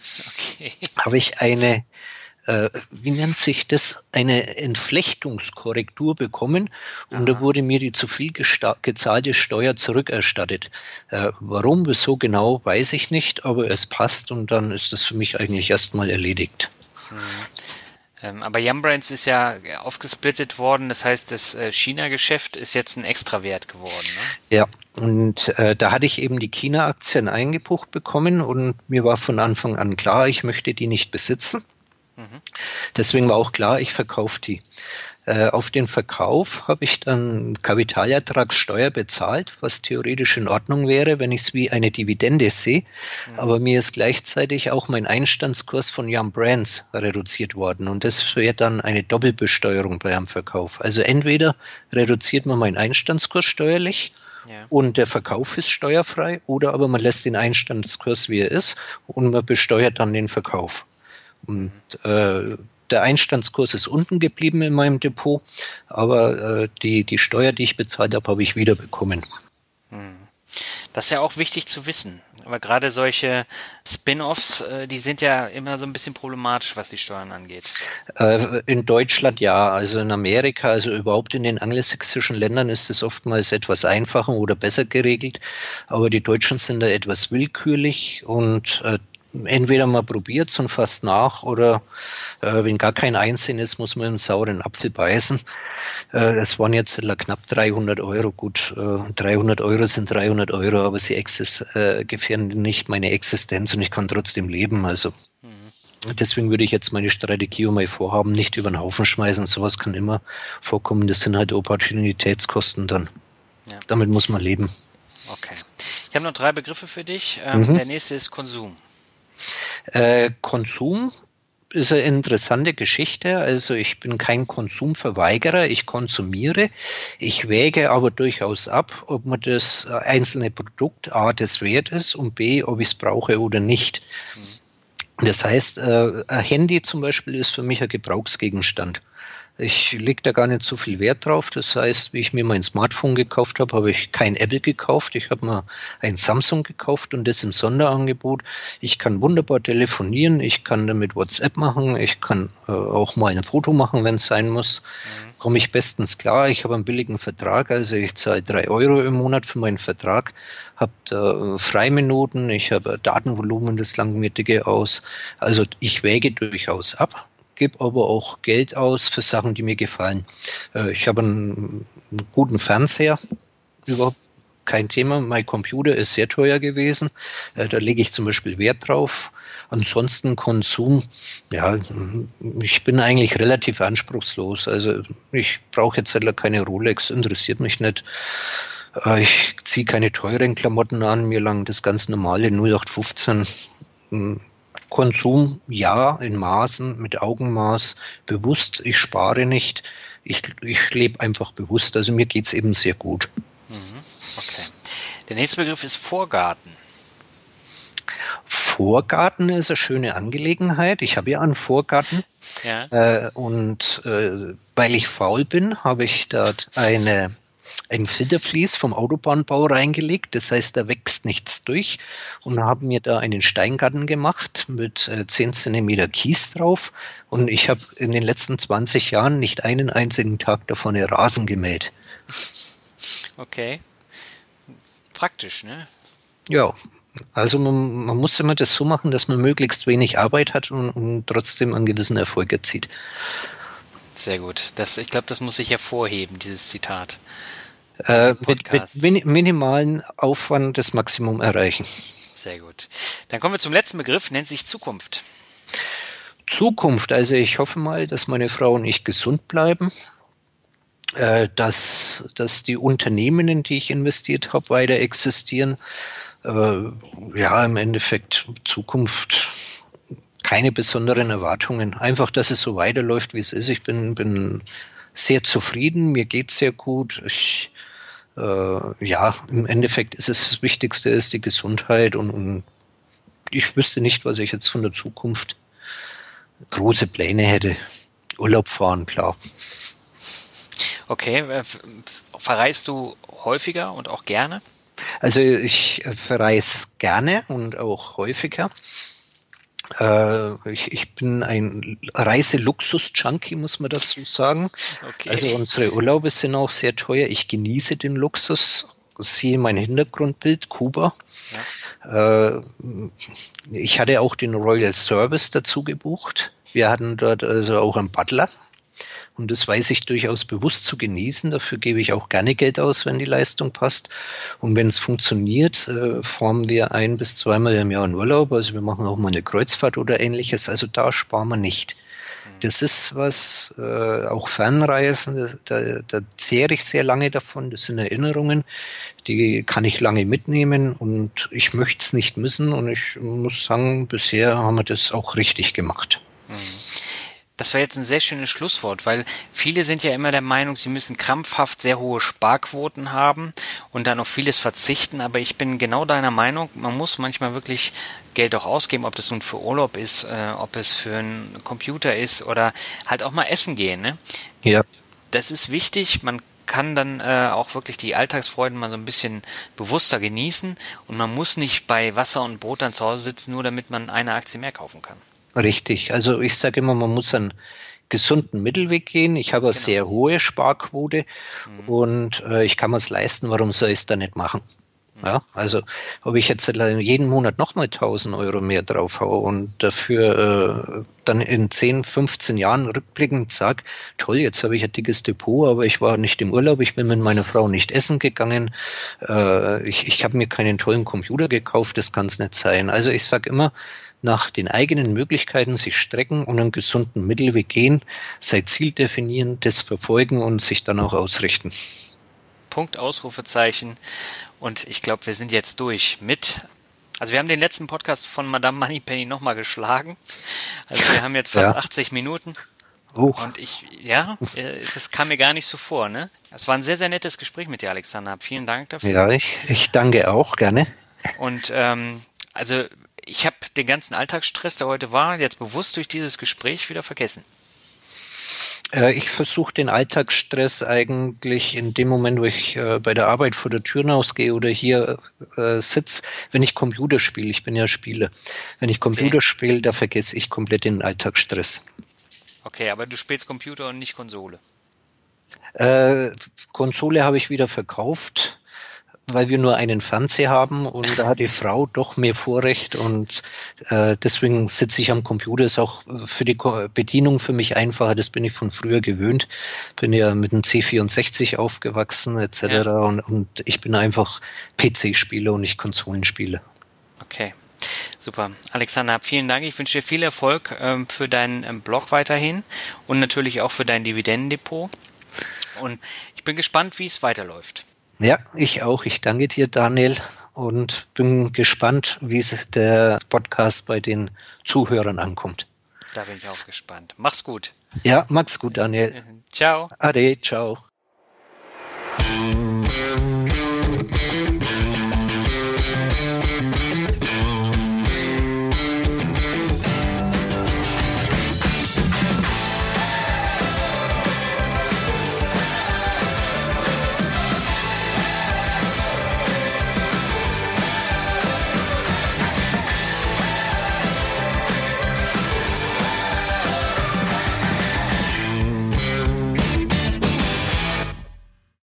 Okay. Habe ich eine äh, wie nennt sich das, eine Entflechtungskorrektur bekommen und Aha. da wurde mir die zu viel gezahlte Steuer zurückerstattet. Äh, warum, wieso genau, weiß ich nicht, aber es passt und dann ist das für mich eigentlich erstmal erledigt. Hm. Ähm, aber Yambrands ist ja aufgesplittet worden, das heißt, das äh, China-Geschäft ist jetzt ein Extrawert geworden. Ne? Ja, und äh, da hatte ich eben die China-Aktien eingebucht bekommen und mir war von Anfang an klar, ich möchte die nicht besitzen. Deswegen war auch klar, ich verkaufe die. Äh, auf den Verkauf habe ich dann Kapitalertragssteuer bezahlt, was theoretisch in Ordnung wäre, wenn ich es wie eine Dividende sehe. Mhm. Aber mir ist gleichzeitig auch mein Einstandskurs von Jan Brands reduziert worden. Und das wäre dann eine Doppelbesteuerung bei einem Verkauf. Also entweder reduziert man meinen Einstandskurs steuerlich ja. und der Verkauf ist steuerfrei, oder aber man lässt den Einstandskurs, wie er ist, und man besteuert dann den Verkauf. Und äh, der Einstandskurs ist unten geblieben in meinem Depot, aber äh, die, die Steuer, die ich bezahlt habe, habe ich wiederbekommen. Hm. Das ist ja auch wichtig zu wissen. Aber gerade solche Spin-offs, äh, die sind ja immer so ein bisschen problematisch, was die Steuern angeht. Äh, in Deutschland ja, also in Amerika, also überhaupt in den angelsächsischen Ländern ist es oftmals etwas einfacher oder besser geregelt. Aber die Deutschen sind da etwas willkürlich und äh, entweder man probiert es und fasst nach oder äh, wenn gar kein Einsehen ist, muss man einen sauren Apfel beißen. Äh, das waren jetzt knapp 300 Euro. Gut, äh, 300 Euro sind 300 Euro, aber sie äh, gefährden nicht meine Existenz und ich kann trotzdem leben. Also mhm. deswegen würde ich jetzt meine Strategie und mein Vorhaben nicht über den Haufen schmeißen. Sowas kann immer vorkommen. Das sind halt Opportunitätskosten dann. Ja. Damit muss man leben. Okay. Ich habe noch drei Begriffe für dich. Ähm, mhm. Der nächste ist Konsum. Äh, Konsum ist eine interessante Geschichte. Also ich bin kein Konsumverweigerer, ich konsumiere. Ich wäge aber durchaus ab, ob man das einzelne Produkt A das wert ist und B, ob ich es brauche oder nicht. Mhm. Das heißt, äh, ein Handy zum Beispiel ist für mich ein Gebrauchsgegenstand. Ich lege da gar nicht so viel Wert drauf. Das heißt, wie ich mir mein Smartphone gekauft habe, habe ich kein Apple gekauft. Ich habe mir ein Samsung gekauft und das im Sonderangebot. Ich kann wunderbar telefonieren, ich kann damit WhatsApp machen, ich kann äh, auch mal ein Foto machen, wenn es sein muss. Mhm. Komme ich bestens klar. Ich habe einen billigen Vertrag, also ich zahle drei Euro im Monat für meinen Vertrag, habe da Freiminuten, ich habe Datenvolumen, das langwiertige aus. Also ich wäge durchaus ab gebe aber auch Geld aus für Sachen, die mir gefallen. Äh, ich habe einen, einen guten Fernseher, überhaupt kein Thema. Mein Computer ist sehr teuer gewesen. Äh, da lege ich zum Beispiel Wert drauf. Ansonsten Konsum, ja, ich bin eigentlich relativ anspruchslos. Also ich brauche jetzt keine Rolex, interessiert mich nicht. Äh, ich ziehe keine teuren Klamotten an, mir lang das ganz normale 0815 Konsum ja in Maßen, mit Augenmaß, bewusst. Ich spare nicht. Ich, ich lebe einfach bewusst. Also mir geht es eben sehr gut. Mhm. Okay. Der nächste Begriff ist Vorgarten. Vorgarten ist eine schöne Angelegenheit. Ich habe ja einen Vorgarten. Ja. Äh, und äh, weil ich faul bin, habe ich dort eine ein Filtervlies vom Autobahnbau reingelegt. Das heißt, da wächst nichts durch. Und haben mir da einen Steingarten gemacht mit äh, 10 cm Kies drauf. Und ich habe in den letzten 20 Jahren nicht einen einzigen Tag davon Rasen gemäht. Okay. Praktisch, ne? Ja, also man, man, muss immer das so machen, dass man möglichst wenig Arbeit hat und, und trotzdem einen gewissen Erfolg erzielt. Sehr gut. Das, ich glaube, das muss sich hervorheben, dieses Zitat. Äh, mit, mit minimalen Aufwand das Maximum erreichen. Sehr gut. Dann kommen wir zum letzten Begriff, nennt sich Zukunft. Zukunft, also ich hoffe mal, dass meine Frau und ich gesund bleiben, äh, dass, dass die Unternehmen, in die ich investiert habe, weiter existieren. Äh, ja, im Endeffekt Zukunft keine besonderen Erwartungen. Einfach, dass es so weiterläuft, wie es ist. Ich bin, bin sehr zufrieden, mir geht's sehr gut. Ich, äh, ja, im Endeffekt ist es das Wichtigste ist die Gesundheit und, und ich wüsste nicht, was ich jetzt von der Zukunft große Pläne hätte. Urlaub fahren, klar. Okay, äh, verreist du häufiger und auch gerne? Also ich verreise gerne und auch häufiger. Äh, ich, ich, bin ein Reiseluxus-Junkie, muss man dazu sagen. [laughs] Okay. Also unsere Urlaube sind auch sehr teuer. Ich genieße den Luxus. Siehe mein Hintergrundbild, Kuba. Ja. Äh, ich hatte auch den Royal Service dazu gebucht. Wir hatten dort also auch einen Butler. Und das weiß ich durchaus bewusst zu genießen. Dafür gebe ich auch gerne Geld aus, wenn die Leistung passt. Und wenn es funktioniert, äh, formen wir ein bis zweimal im Jahr einen Urlaub. Also wir machen auch mal eine Kreuzfahrt oder ähnliches. Also da sparen wir nicht. Mhm. Das ist was, äh, auch Fernreisen, da, da zehre ich sehr lange davon. Das sind Erinnerungen, die kann ich lange mitnehmen und ich möchte es nicht missen. Und ich muss sagen, bisher haben wir das auch richtig gemacht. Mhm. Das war jetzt ein sehr schönes Schlusswort, weil viele sind ja immer der Meinung, sie müssen krampfhaft sehr hohe Sparquoten haben und dann auf vieles verzichten. Aber ich bin genau deiner Meinung, man muss manchmal wirklich Geld auch ausgeben, ob das nun für Urlaub ist, äh, ob es für einen Computer ist oder halt auch mal essen gehen. Ne? Ja. Das ist wichtig. Man kann dann äh, auch wirklich die Alltagsfreuden mal so ein bisschen bewusster genießen und man muss nicht bei Wasser und Brot dann zu Hause sitzen, nur damit man eine Aktie mehr kaufen kann. Richtig. Also ich sage immer, man muss einen gesunden Mittelweg gehen. Ich habe eine genau. sehr hohe Sparquote mhm. und äh, ich kann mir es leisten. Warum soll ich es da nicht machen? Mhm. Ja, also ob ich jetzt jeden Monat nochmal 1000 Euro mehr drauf haue und dafür äh, dann in 10, 15 Jahren rückblickend sage, toll, jetzt habe ich ein dickes Depot, aber ich war nicht im Urlaub, ich bin mit meiner Frau nicht essen gegangen, äh, ich, ich habe mir keinen tollen Computer gekauft, das kann es nicht sein. Also ich sage immer, nach den eigenen Möglichkeiten sich strecken und einen gesunden Mittelweg gehen, sein Ziel definieren, das verfolgen und sich dann auch ausrichten. Punkt, Ausrufezeichen. Und ich glaube, wir sind jetzt durch mit. Also wir haben den letzten Podcast von Madame Moneypenny nochmal geschlagen. Also wir haben jetzt [laughs] fast ja. 80 Minuten. Oh. Und ich, ja, es kam mir gar nicht so vor, ne? Es war ein sehr, sehr nettes Gespräch mit dir, Alexander. Vielen Dank dafür. Ja, ich, ich danke auch, gerne. Und ähm, also ich habe den ganzen Alltagsstress, der heute war, jetzt bewusst durch dieses Gespräch wieder vergessen. Äh, ich versuche den Alltagsstress eigentlich in dem Moment, wo ich äh, bei der Arbeit vor der Tür rausgehe oder hier äh, sitze, wenn ich Computer spiele. Ich bin ja Spieler. Wenn ich Computer okay. spiele, da vergesse ich komplett den Alltagsstress. Okay, aber du spielst Computer und nicht Konsole. Äh, Konsole habe ich wieder verkauft weil wir nur einen Fernseher haben und da hat die [laughs] Frau doch mehr Vorrecht und äh, deswegen sitze ich am Computer. Ist auch für die Bedienung für mich einfacher. Das bin ich von früher gewöhnt. Bin ja mit einem C64 aufgewachsen etc. Ja. Und, und ich bin einfach PC-Spieler und nicht Konsolenspieler. Okay. Super. Alexander, vielen Dank. Ich wünsche dir viel Erfolg ähm, für deinen ähm, Blog weiterhin und natürlich auch für dein Dividendendepot. Und ich bin gespannt, wie es weiterläuft. Ja, ich auch. Ich danke dir, Daniel, und bin gespannt, wie es der Podcast bei den Zuhörern ankommt. Da bin ich auch gespannt. Mach's gut. Ja, mach's gut, Daniel. [laughs] Ciao. Ade, ciao.